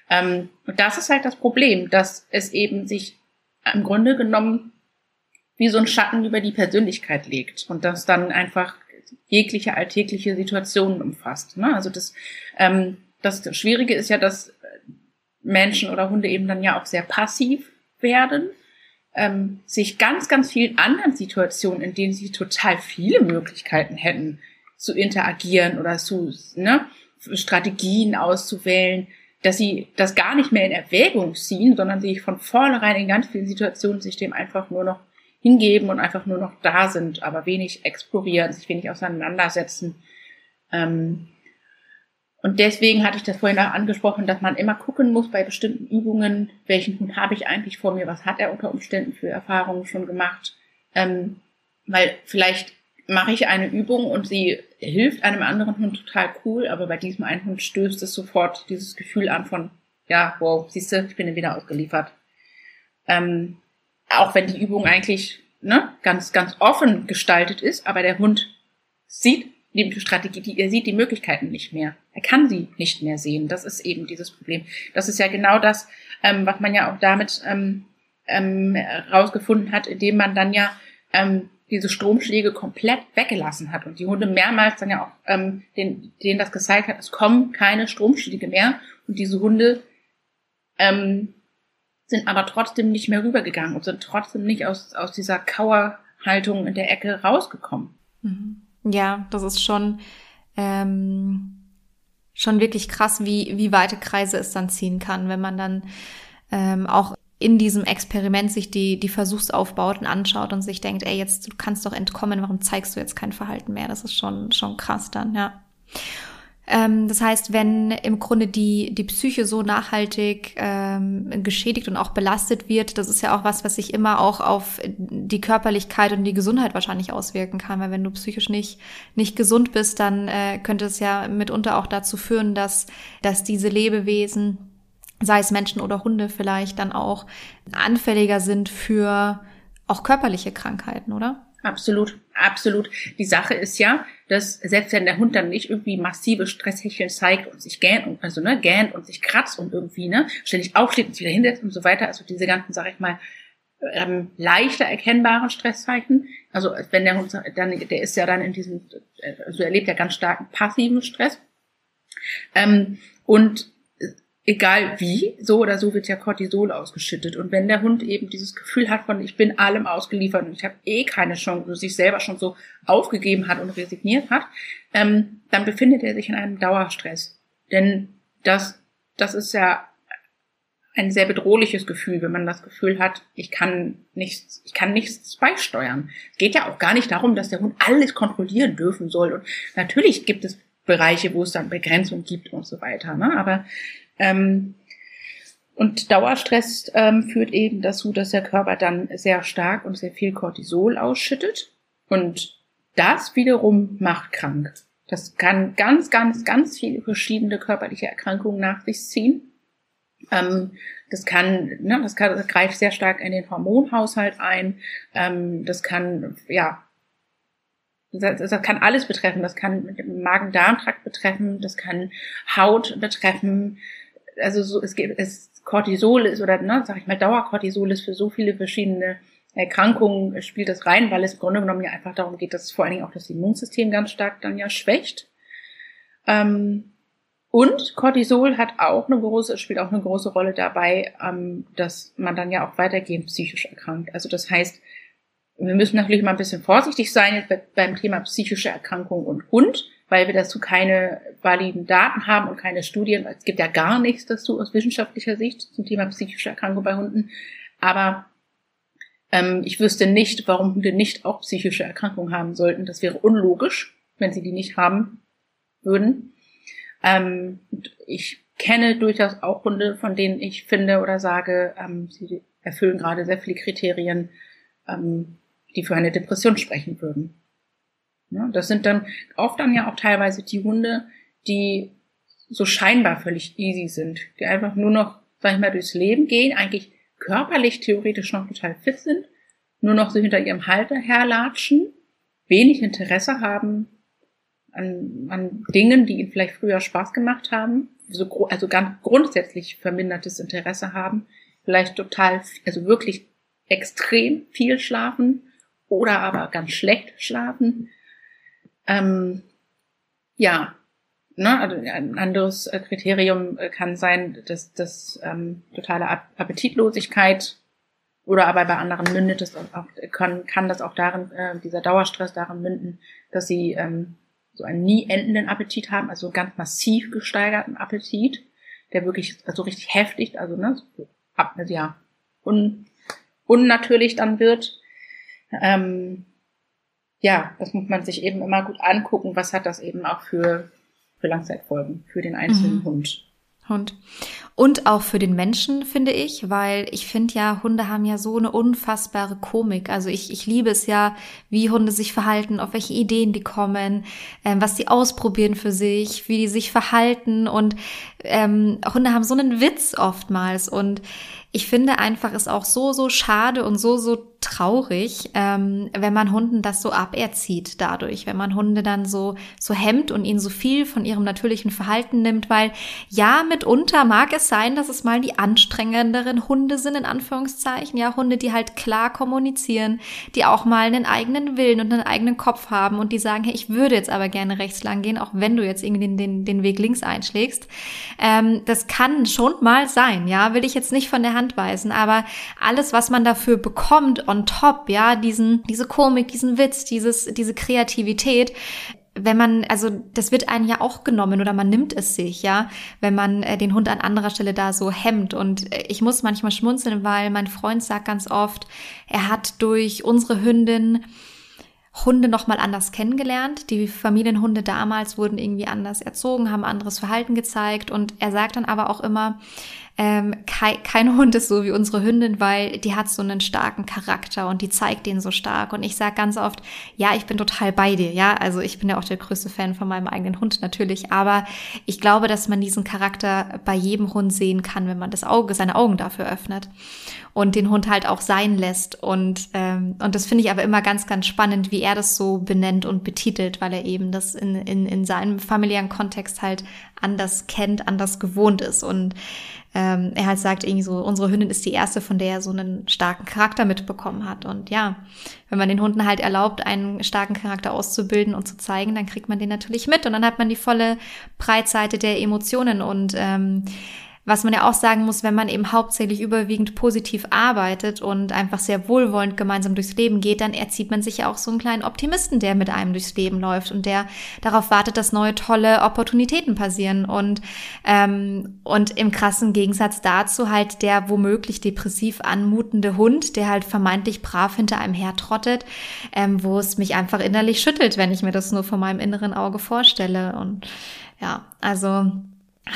Ähm, und das ist halt das Problem, dass es eben sich im Grunde genommen wie so ein Schatten über die Persönlichkeit legt und das dann einfach jegliche alltägliche Situationen umfasst. Ne? Also das, ähm, das Schwierige ist ja, dass Menschen oder Hunde eben dann ja auch sehr passiv werden, ähm, sich ganz, ganz vielen anderen Situationen, in denen sie total viele Möglichkeiten hätten, zu interagieren oder zu ne, Strategien auszuwählen, dass sie das gar nicht mehr in Erwägung ziehen, sondern sich von vornherein in ganz vielen Situationen sich dem einfach nur noch hingeben und einfach nur noch da sind, aber wenig explorieren, sich wenig auseinandersetzen. Ähm, und deswegen hatte ich das vorhin auch angesprochen, dass man immer gucken muss bei bestimmten Übungen, welchen Hund habe ich eigentlich vor mir, was hat er unter Umständen für Erfahrungen schon gemacht. Ähm, weil vielleicht mache ich eine Übung und sie hilft einem anderen Hund total cool, aber bei diesem einen Hund stößt es sofort dieses Gefühl an von, ja, wow, siehst du, ich bin wieder ausgeliefert. Ähm, auch wenn die Übung eigentlich ne, ganz, ganz offen gestaltet ist, aber der Hund sieht die Strategie, die, er sieht die Möglichkeiten nicht mehr. Er kann sie nicht mehr sehen. Das ist eben dieses Problem. Das ist ja genau das, ähm, was man ja auch damit ähm, ähm, rausgefunden hat, indem man dann ja ähm, diese Stromschläge komplett weggelassen hat und die Hunde mehrmals dann ja auch ähm, den, denen das gezeigt hat, es kommen keine Stromschläge mehr und diese Hunde ähm, sind aber trotzdem nicht mehr rübergegangen und sind trotzdem nicht aus, aus dieser Kauerhaltung in der Ecke rausgekommen. Mhm. Ja, das ist schon, ähm, schon wirklich krass, wie, wie weite Kreise es dann ziehen kann, wenn man dann ähm, auch in diesem Experiment sich die, die Versuchsaufbauten anschaut und sich denkt, ey, jetzt, du kannst doch entkommen, warum zeigst du jetzt kein Verhalten mehr? Das ist schon, schon krass dann, ja. Ähm, das heißt, wenn im Grunde die, die Psyche so nachhaltig ähm, geschädigt und auch belastet wird, das ist ja auch was, was sich immer auch auf die Körperlichkeit und die Gesundheit wahrscheinlich auswirken kann. Weil wenn du psychisch nicht, nicht gesund bist, dann äh, könnte es ja mitunter auch dazu führen, dass, dass diese Lebewesen, sei es Menschen oder Hunde vielleicht, dann auch anfälliger sind für auch körperliche Krankheiten, oder? Absolut, absolut. Die Sache ist ja, dass selbst wenn der Hund dann nicht irgendwie massive Stresshecheln zeigt und sich gähnt und also ne, gähnt und sich kratzt und irgendwie ne ständig aufsteht und sich wieder hinsetzt und so weiter, also diese ganzen, sag ich mal, ähm, leichter erkennbaren Stresszeichen. Also wenn der Hund dann, der ist ja dann in diesem, also erlebt ja ganz starken passiven Stress. Ähm, und egal wie, so oder so wird ja Cortisol ausgeschüttet. Und wenn der Hund eben dieses Gefühl hat von, ich bin allem ausgeliefert und ich habe eh keine Chance, und sich selber schon so aufgegeben hat und resigniert hat, ähm, dann befindet er sich in einem Dauerstress. Denn das, das ist ja ein sehr bedrohliches Gefühl, wenn man das Gefühl hat, ich kann nichts, ich kann nichts beisteuern. Es geht ja auch gar nicht darum, dass der Hund alles kontrollieren dürfen soll. Und natürlich gibt es Bereiche, wo es dann Begrenzung gibt und so weiter. Ne? Aber ähm, und Dauerstress ähm, führt eben dazu, dass der Körper dann sehr stark und sehr viel Cortisol ausschüttet. Und das wiederum macht krank. Das kann ganz, ganz, ganz viele verschiedene körperliche Erkrankungen nach sich ziehen. Ähm, das kann, ne, das kann, das greift sehr stark in den Hormonhaushalt ein. Ähm, das kann, ja, das, das kann alles betreffen. Das kann Magen-Darm-Trakt betreffen. Das kann Haut betreffen also so, es gibt, es Cortisol ist oder, ne, sag ich mal, Dauercortisol ist für so viele verschiedene Erkrankungen spielt das rein, weil es im Grunde genommen ja einfach darum geht, dass vor allen Dingen auch das Immunsystem ganz stark dann ja schwächt. Ähm, und Cortisol hat auch eine große, spielt auch eine große Rolle dabei, ähm, dass man dann ja auch weitergehend psychisch erkrankt. Also das heißt, wir müssen natürlich mal ein bisschen vorsichtig sein beim Thema psychische Erkrankung und Hund, weil wir dazu keine validen Daten haben und keine Studien. Es gibt ja gar nichts dazu aus wissenschaftlicher Sicht zum Thema psychische Erkrankung bei Hunden. Aber ähm, ich wüsste nicht, warum Hunde nicht auch psychische Erkrankungen haben sollten. Das wäre unlogisch, wenn sie die nicht haben würden. Ähm, ich kenne durchaus auch Hunde, von denen ich finde oder sage, ähm, sie erfüllen gerade sehr viele Kriterien, ähm, die für eine Depression sprechen würden. Ja, das sind dann oft dann ja auch teilweise die Hunde, die so scheinbar völlig easy sind, die einfach nur noch, sag ich mal, durchs Leben gehen, eigentlich körperlich theoretisch noch total fit sind, nur noch so hinter ihrem Halter herlatschen, wenig Interesse haben an, an Dingen, die ihnen vielleicht früher Spaß gemacht haben, so, also ganz grundsätzlich vermindertes Interesse haben, vielleicht total, also wirklich extrem viel schlafen oder aber ganz schlecht schlafen. Ähm, ja, ne, also ein anderes äh, Kriterium äh, kann sein, dass das ähm, totale Appetitlosigkeit oder aber bei anderen mündet es auch, kann, kann das auch darin, äh, dieser Dauerstress darin münden, dass sie ähm, so einen nie endenden Appetit haben, also ganz massiv gesteigerten Appetit, der wirklich so also richtig heftig, also ne, so, also ja, un, unnatürlich dann wird. Ähm, ja, das muss man sich eben immer gut angucken, was hat das eben auch für, für Langzeitfolgen für den einzelnen mhm. Hund. Hund. Und auch für den Menschen, finde ich, weil ich finde ja, Hunde haben ja so eine unfassbare Komik. Also ich, ich liebe es ja, wie Hunde sich verhalten, auf welche Ideen die kommen, ähm, was sie ausprobieren für sich, wie die sich verhalten. Und ähm, Hunde haben so einen Witz oftmals. Und ich finde einfach es auch so, so schade und so, so traurig, ähm, wenn man Hunden das so aberzieht dadurch, wenn man Hunde dann so, so hemmt und ihnen so viel von ihrem natürlichen Verhalten nimmt, weil ja, mitunter mag es sein, dass es mal die anstrengenderen Hunde sind, in Anführungszeichen, ja, Hunde, die halt klar kommunizieren, die auch mal einen eigenen Willen und einen eigenen Kopf haben und die sagen, hey, ich würde jetzt aber gerne rechts lang gehen, auch wenn du jetzt irgendwie den, den, den Weg links einschlägst. Ähm, das kann schon mal sein, ja, will ich jetzt nicht von der Hand weisen, aber alles, was man dafür bekommt on top, ja, diesen, diese Komik, diesen Witz, dieses, diese Kreativität, wenn man, also das wird einem ja auch genommen oder man nimmt es sich, ja, wenn man äh, den Hund an anderer Stelle da so hemmt. Und äh, ich muss manchmal schmunzeln, weil mein Freund sagt ganz oft, er hat durch unsere Hündin Hunde nochmal anders kennengelernt. Die Familienhunde damals wurden irgendwie anders erzogen, haben anderes Verhalten gezeigt. Und er sagt dann aber auch immer, ähm, kein, kein *laughs* Hund ist so wie unsere Hündin, weil die hat so einen starken Charakter und die zeigt den so stark. Und ich sage ganz oft, ja, ich bin total bei dir, ja. Also ich bin ja auch der größte Fan von meinem eigenen Hund natürlich, aber ich glaube, dass man diesen Charakter bei jedem Hund sehen kann, wenn man das Auge, seine Augen dafür öffnet und den Hund halt auch sein lässt. Und, ähm, und das finde ich aber immer ganz, ganz spannend, wie er das so benennt und betitelt, weil er eben das in, in, in seinem familiären Kontext halt anders kennt, anders gewohnt ist. Und ähm, er halt sagt irgendwie so, unsere Hündin ist die erste, von der er so einen starken Charakter mitbekommen hat. Und ja, wenn man den Hunden halt erlaubt, einen starken Charakter auszubilden und zu zeigen, dann kriegt man den natürlich mit und dann hat man die volle Breitseite der Emotionen und ähm, was man ja auch sagen muss, wenn man eben hauptsächlich überwiegend positiv arbeitet und einfach sehr wohlwollend gemeinsam durchs Leben geht, dann erzieht man sich ja auch so einen kleinen Optimisten, der mit einem durchs Leben läuft und der darauf wartet, dass neue tolle Opportunitäten passieren. Und, ähm, und im krassen Gegensatz dazu halt der womöglich depressiv anmutende Hund, der halt vermeintlich brav hinter einem hertrottet, ähm, wo es mich einfach innerlich schüttelt, wenn ich mir das nur vor meinem inneren Auge vorstelle. Und ja, also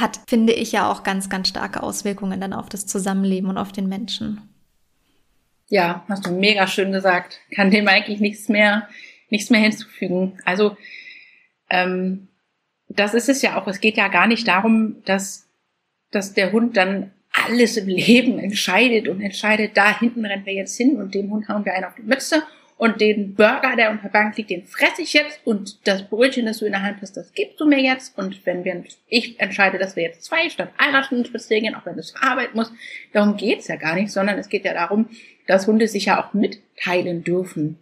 hat, finde ich, ja auch ganz, ganz starke Auswirkungen dann auf das Zusammenleben und auf den Menschen. Ja, hast du mega schön gesagt. Kann dem eigentlich nichts mehr, nichts mehr hinzufügen. Also, ähm, das ist es ja auch. Es geht ja gar nicht darum, dass, dass der Hund dann alles im Leben entscheidet und entscheidet, da hinten rennen wir jetzt hin und dem Hund hauen wir einen auf die Mütze und den Burger, der unter Bank liegt, den fresse ich jetzt und das Brötchen, das du in der Hand hast, das gibst du mir jetzt und wenn wir, ich entscheide, dass wir jetzt zwei statt einer Stunde spazieren gehen, auch wenn es zur Arbeit muss, darum geht's ja gar nicht, sondern es geht ja darum, dass Hunde sich ja auch mitteilen dürfen.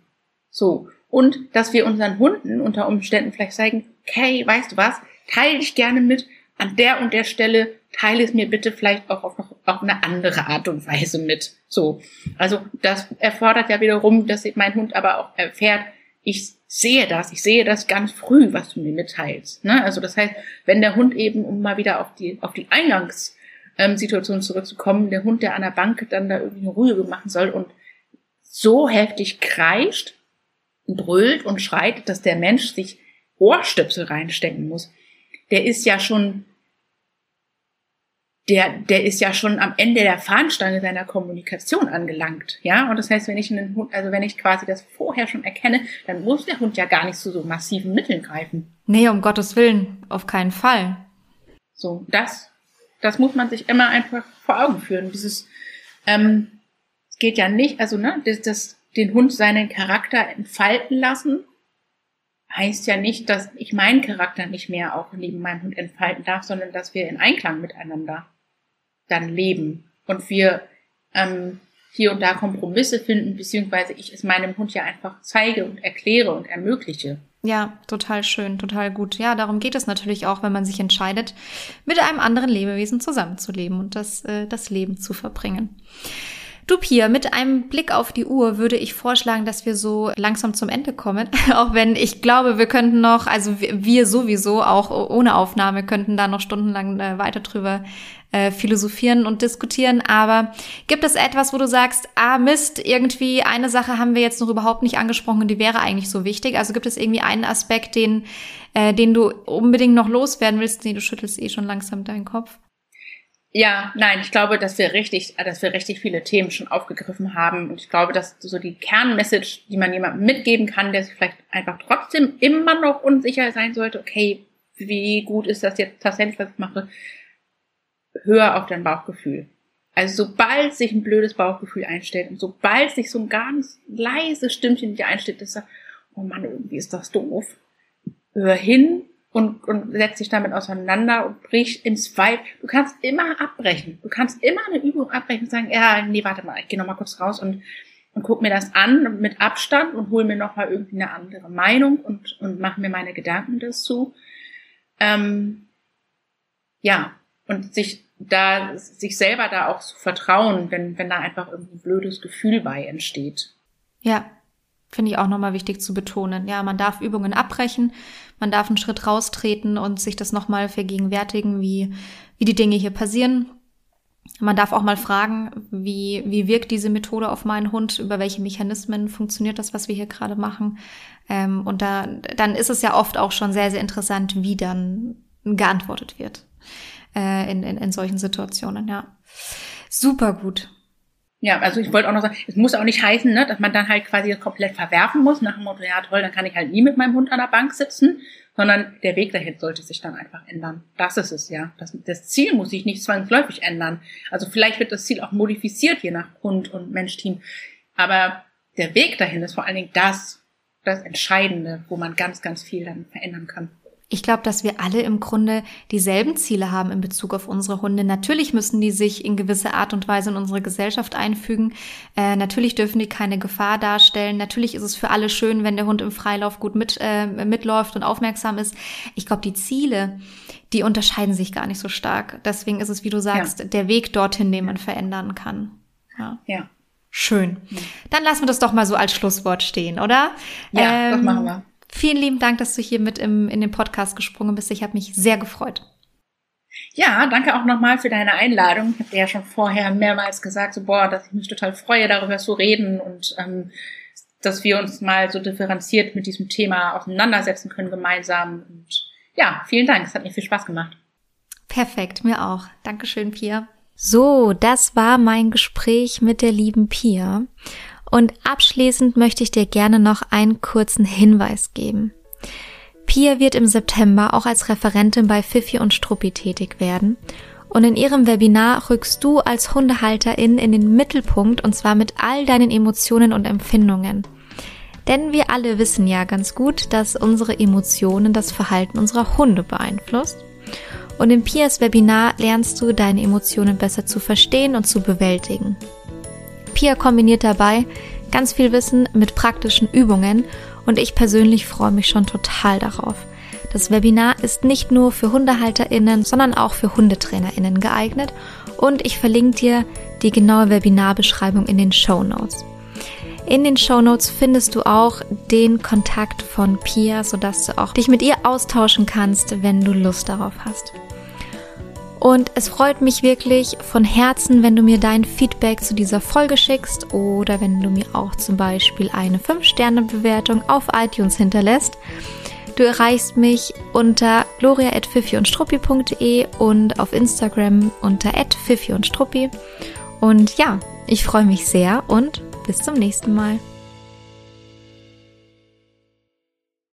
So. Und dass wir unseren Hunden unter Umständen vielleicht sagen, okay, weißt du was, teile dich gerne mit, an der und der Stelle teile es mir bitte vielleicht auch auf, auf eine andere Art und Weise mit. So. Also das erfordert ja wiederum, dass mein Hund aber auch erfährt, ich sehe das, ich sehe das ganz früh, was du mir mitteilst. Ne? Also das heißt, wenn der Hund eben, um mal wieder auf die, auf die Eingangssituation zurückzukommen, der Hund, der an der Bank dann da irgendwie eine Rüge machen soll und so heftig kreischt, brüllt und schreit, dass der Mensch sich Ohrstöpsel reinstecken muss, der ist ja schon der, der ist ja schon am Ende der Fahnenstange seiner Kommunikation angelangt, ja. Und das heißt, wenn ich einen Hund, also wenn ich quasi das vorher schon erkenne, dann muss der Hund ja gar nicht zu so massiven Mitteln greifen. Nee, um Gottes Willen, auf keinen Fall. So, das, das muss man sich immer einfach vor Augen führen. Dieses, ähm, es geht ja nicht, also ne, das, das, den Hund seinen Charakter entfalten lassen, heißt ja nicht, dass ich meinen Charakter nicht mehr auch neben meinem Hund entfalten darf, sondern dass wir in Einklang miteinander dann leben und wir ähm, hier und da Kompromisse finden, beziehungsweise ich es meinem Hund ja einfach zeige und erkläre und ermögliche. Ja, total schön, total gut. Ja, darum geht es natürlich auch, wenn man sich entscheidet, mit einem anderen Lebewesen zusammenzuleben und das, äh, das Leben zu verbringen. Du Pia, mit einem Blick auf die Uhr würde ich vorschlagen, dass wir so langsam zum Ende kommen. *laughs* auch wenn ich glaube, wir könnten noch, also wir sowieso auch ohne Aufnahme könnten da noch stundenlang äh, weiter drüber äh, philosophieren und diskutieren. Aber gibt es etwas, wo du sagst, ah Mist, irgendwie eine Sache haben wir jetzt noch überhaupt nicht angesprochen und die wäre eigentlich so wichtig? Also gibt es irgendwie einen Aspekt, den, äh, den du unbedingt noch loswerden willst? Nee, du schüttelst eh schon langsam deinen Kopf. Ja, nein, ich glaube, dass wir richtig, dass wir richtig viele Themen schon aufgegriffen haben. Und ich glaube, dass so die Kernmessage, die man jemandem mitgeben kann, der sich vielleicht einfach trotzdem immer noch unsicher sein sollte, okay, wie gut ist das jetzt tatsächlich, was ich mache, hör auf dein Bauchgefühl. Also sobald sich ein blödes Bauchgefühl einstellt und sobald sich so ein ganz leises Stimmchen dir einstellt, das sagt, oh Mann, irgendwie ist das doof. Hör hin und, und setzt dich damit auseinander und bricht ins Weit. Du kannst immer abbrechen. Du kannst immer eine Übung abbrechen und sagen, ja, nee, warte mal, ich gehe noch mal kurz raus und, und guck mir das an mit Abstand und hol mir noch mal irgendwie eine andere Meinung und, und mach mir meine Gedanken dazu. Ähm, ja, und sich da, sich selber da auch zu vertrauen, wenn, wenn da einfach irgendwie ein blödes Gefühl bei entsteht. Ja, finde ich auch nochmal wichtig zu betonen. Ja, man darf Übungen abbrechen, man darf einen Schritt raustreten und sich das nochmal vergegenwärtigen, wie, wie die Dinge hier passieren. Man darf auch mal fragen, wie, wie wirkt diese Methode auf meinen Hund, über welche Mechanismen funktioniert das, was wir hier gerade machen. Ähm, und da, dann ist es ja oft auch schon sehr, sehr interessant, wie dann geantwortet wird äh, in, in, in solchen Situationen, ja. Super gut. Ja, also ich wollte auch noch sagen, es muss auch nicht heißen, ne, dass man dann halt quasi komplett verwerfen muss, nach dem Motto, ja toll, dann kann ich halt nie mit meinem Hund an der Bank sitzen, sondern der Weg dahin sollte sich dann einfach ändern. Das ist es ja. Das, das Ziel muss sich nicht zwangsläufig ändern. Also vielleicht wird das Ziel auch modifiziert, je nach Hund und Mensch-Team. Aber der Weg dahin ist vor allen Dingen das, das Entscheidende, wo man ganz, ganz viel dann verändern kann. Ich glaube, dass wir alle im Grunde dieselben Ziele haben in Bezug auf unsere Hunde. Natürlich müssen die sich in gewisse Art und Weise in unsere Gesellschaft einfügen. Äh, natürlich dürfen die keine Gefahr darstellen. Natürlich ist es für alle schön, wenn der Hund im Freilauf gut mit, äh, mitläuft und aufmerksam ist. Ich glaube, die Ziele, die unterscheiden sich gar nicht so stark. Deswegen ist es, wie du sagst, ja. der Weg dorthin, den man verändern kann. Ja. ja. Schön. Dann lassen wir das doch mal so als Schlusswort stehen, oder? Ja, ähm, das machen wir. Vielen lieben Dank, dass du hier mit im, in den Podcast gesprungen bist. Ich habe mich sehr gefreut. Ja, danke auch nochmal für deine Einladung. Ich habe dir ja schon vorher mehrmals gesagt, so boah, dass ich mich total freue, darüber zu reden und ähm, dass wir uns mal so differenziert mit diesem Thema auseinandersetzen können gemeinsam. Und ja, vielen Dank. Es hat mir viel Spaß gemacht. Perfekt, mir auch. Dankeschön, Pia. So, das war mein Gespräch mit der lieben Pia. Und abschließend möchte ich dir gerne noch einen kurzen Hinweis geben. Pia wird im September auch als Referentin bei Fifi und Struppi tätig werden. Und in ihrem Webinar rückst du als Hundehalterin in den Mittelpunkt und zwar mit all deinen Emotionen und Empfindungen. Denn wir alle wissen ja ganz gut, dass unsere Emotionen das Verhalten unserer Hunde beeinflusst. Und im Pias Webinar lernst du deine Emotionen besser zu verstehen und zu bewältigen. Pia kombiniert dabei ganz viel Wissen mit praktischen Übungen und ich persönlich freue mich schon total darauf. Das Webinar ist nicht nur für HundehalterInnen, sondern auch für HundetrainerInnen geeignet und ich verlinke dir die genaue Webinarbeschreibung in den Show Notes. In den Show Notes findest du auch den Kontakt von Pia, sodass du auch dich mit ihr austauschen kannst, wenn du Lust darauf hast. Und es freut mich wirklich von Herzen, wenn du mir dein Feedback zu dieser Folge schickst oder wenn du mir auch zum Beispiel eine 5-Sterne-Bewertung auf iTunes hinterlässt. Du erreichst mich unter gloria.fifi-und-struppi.de und auf Instagram unter @fifi und struppi. Und ja, ich freue mich sehr und bis zum nächsten Mal.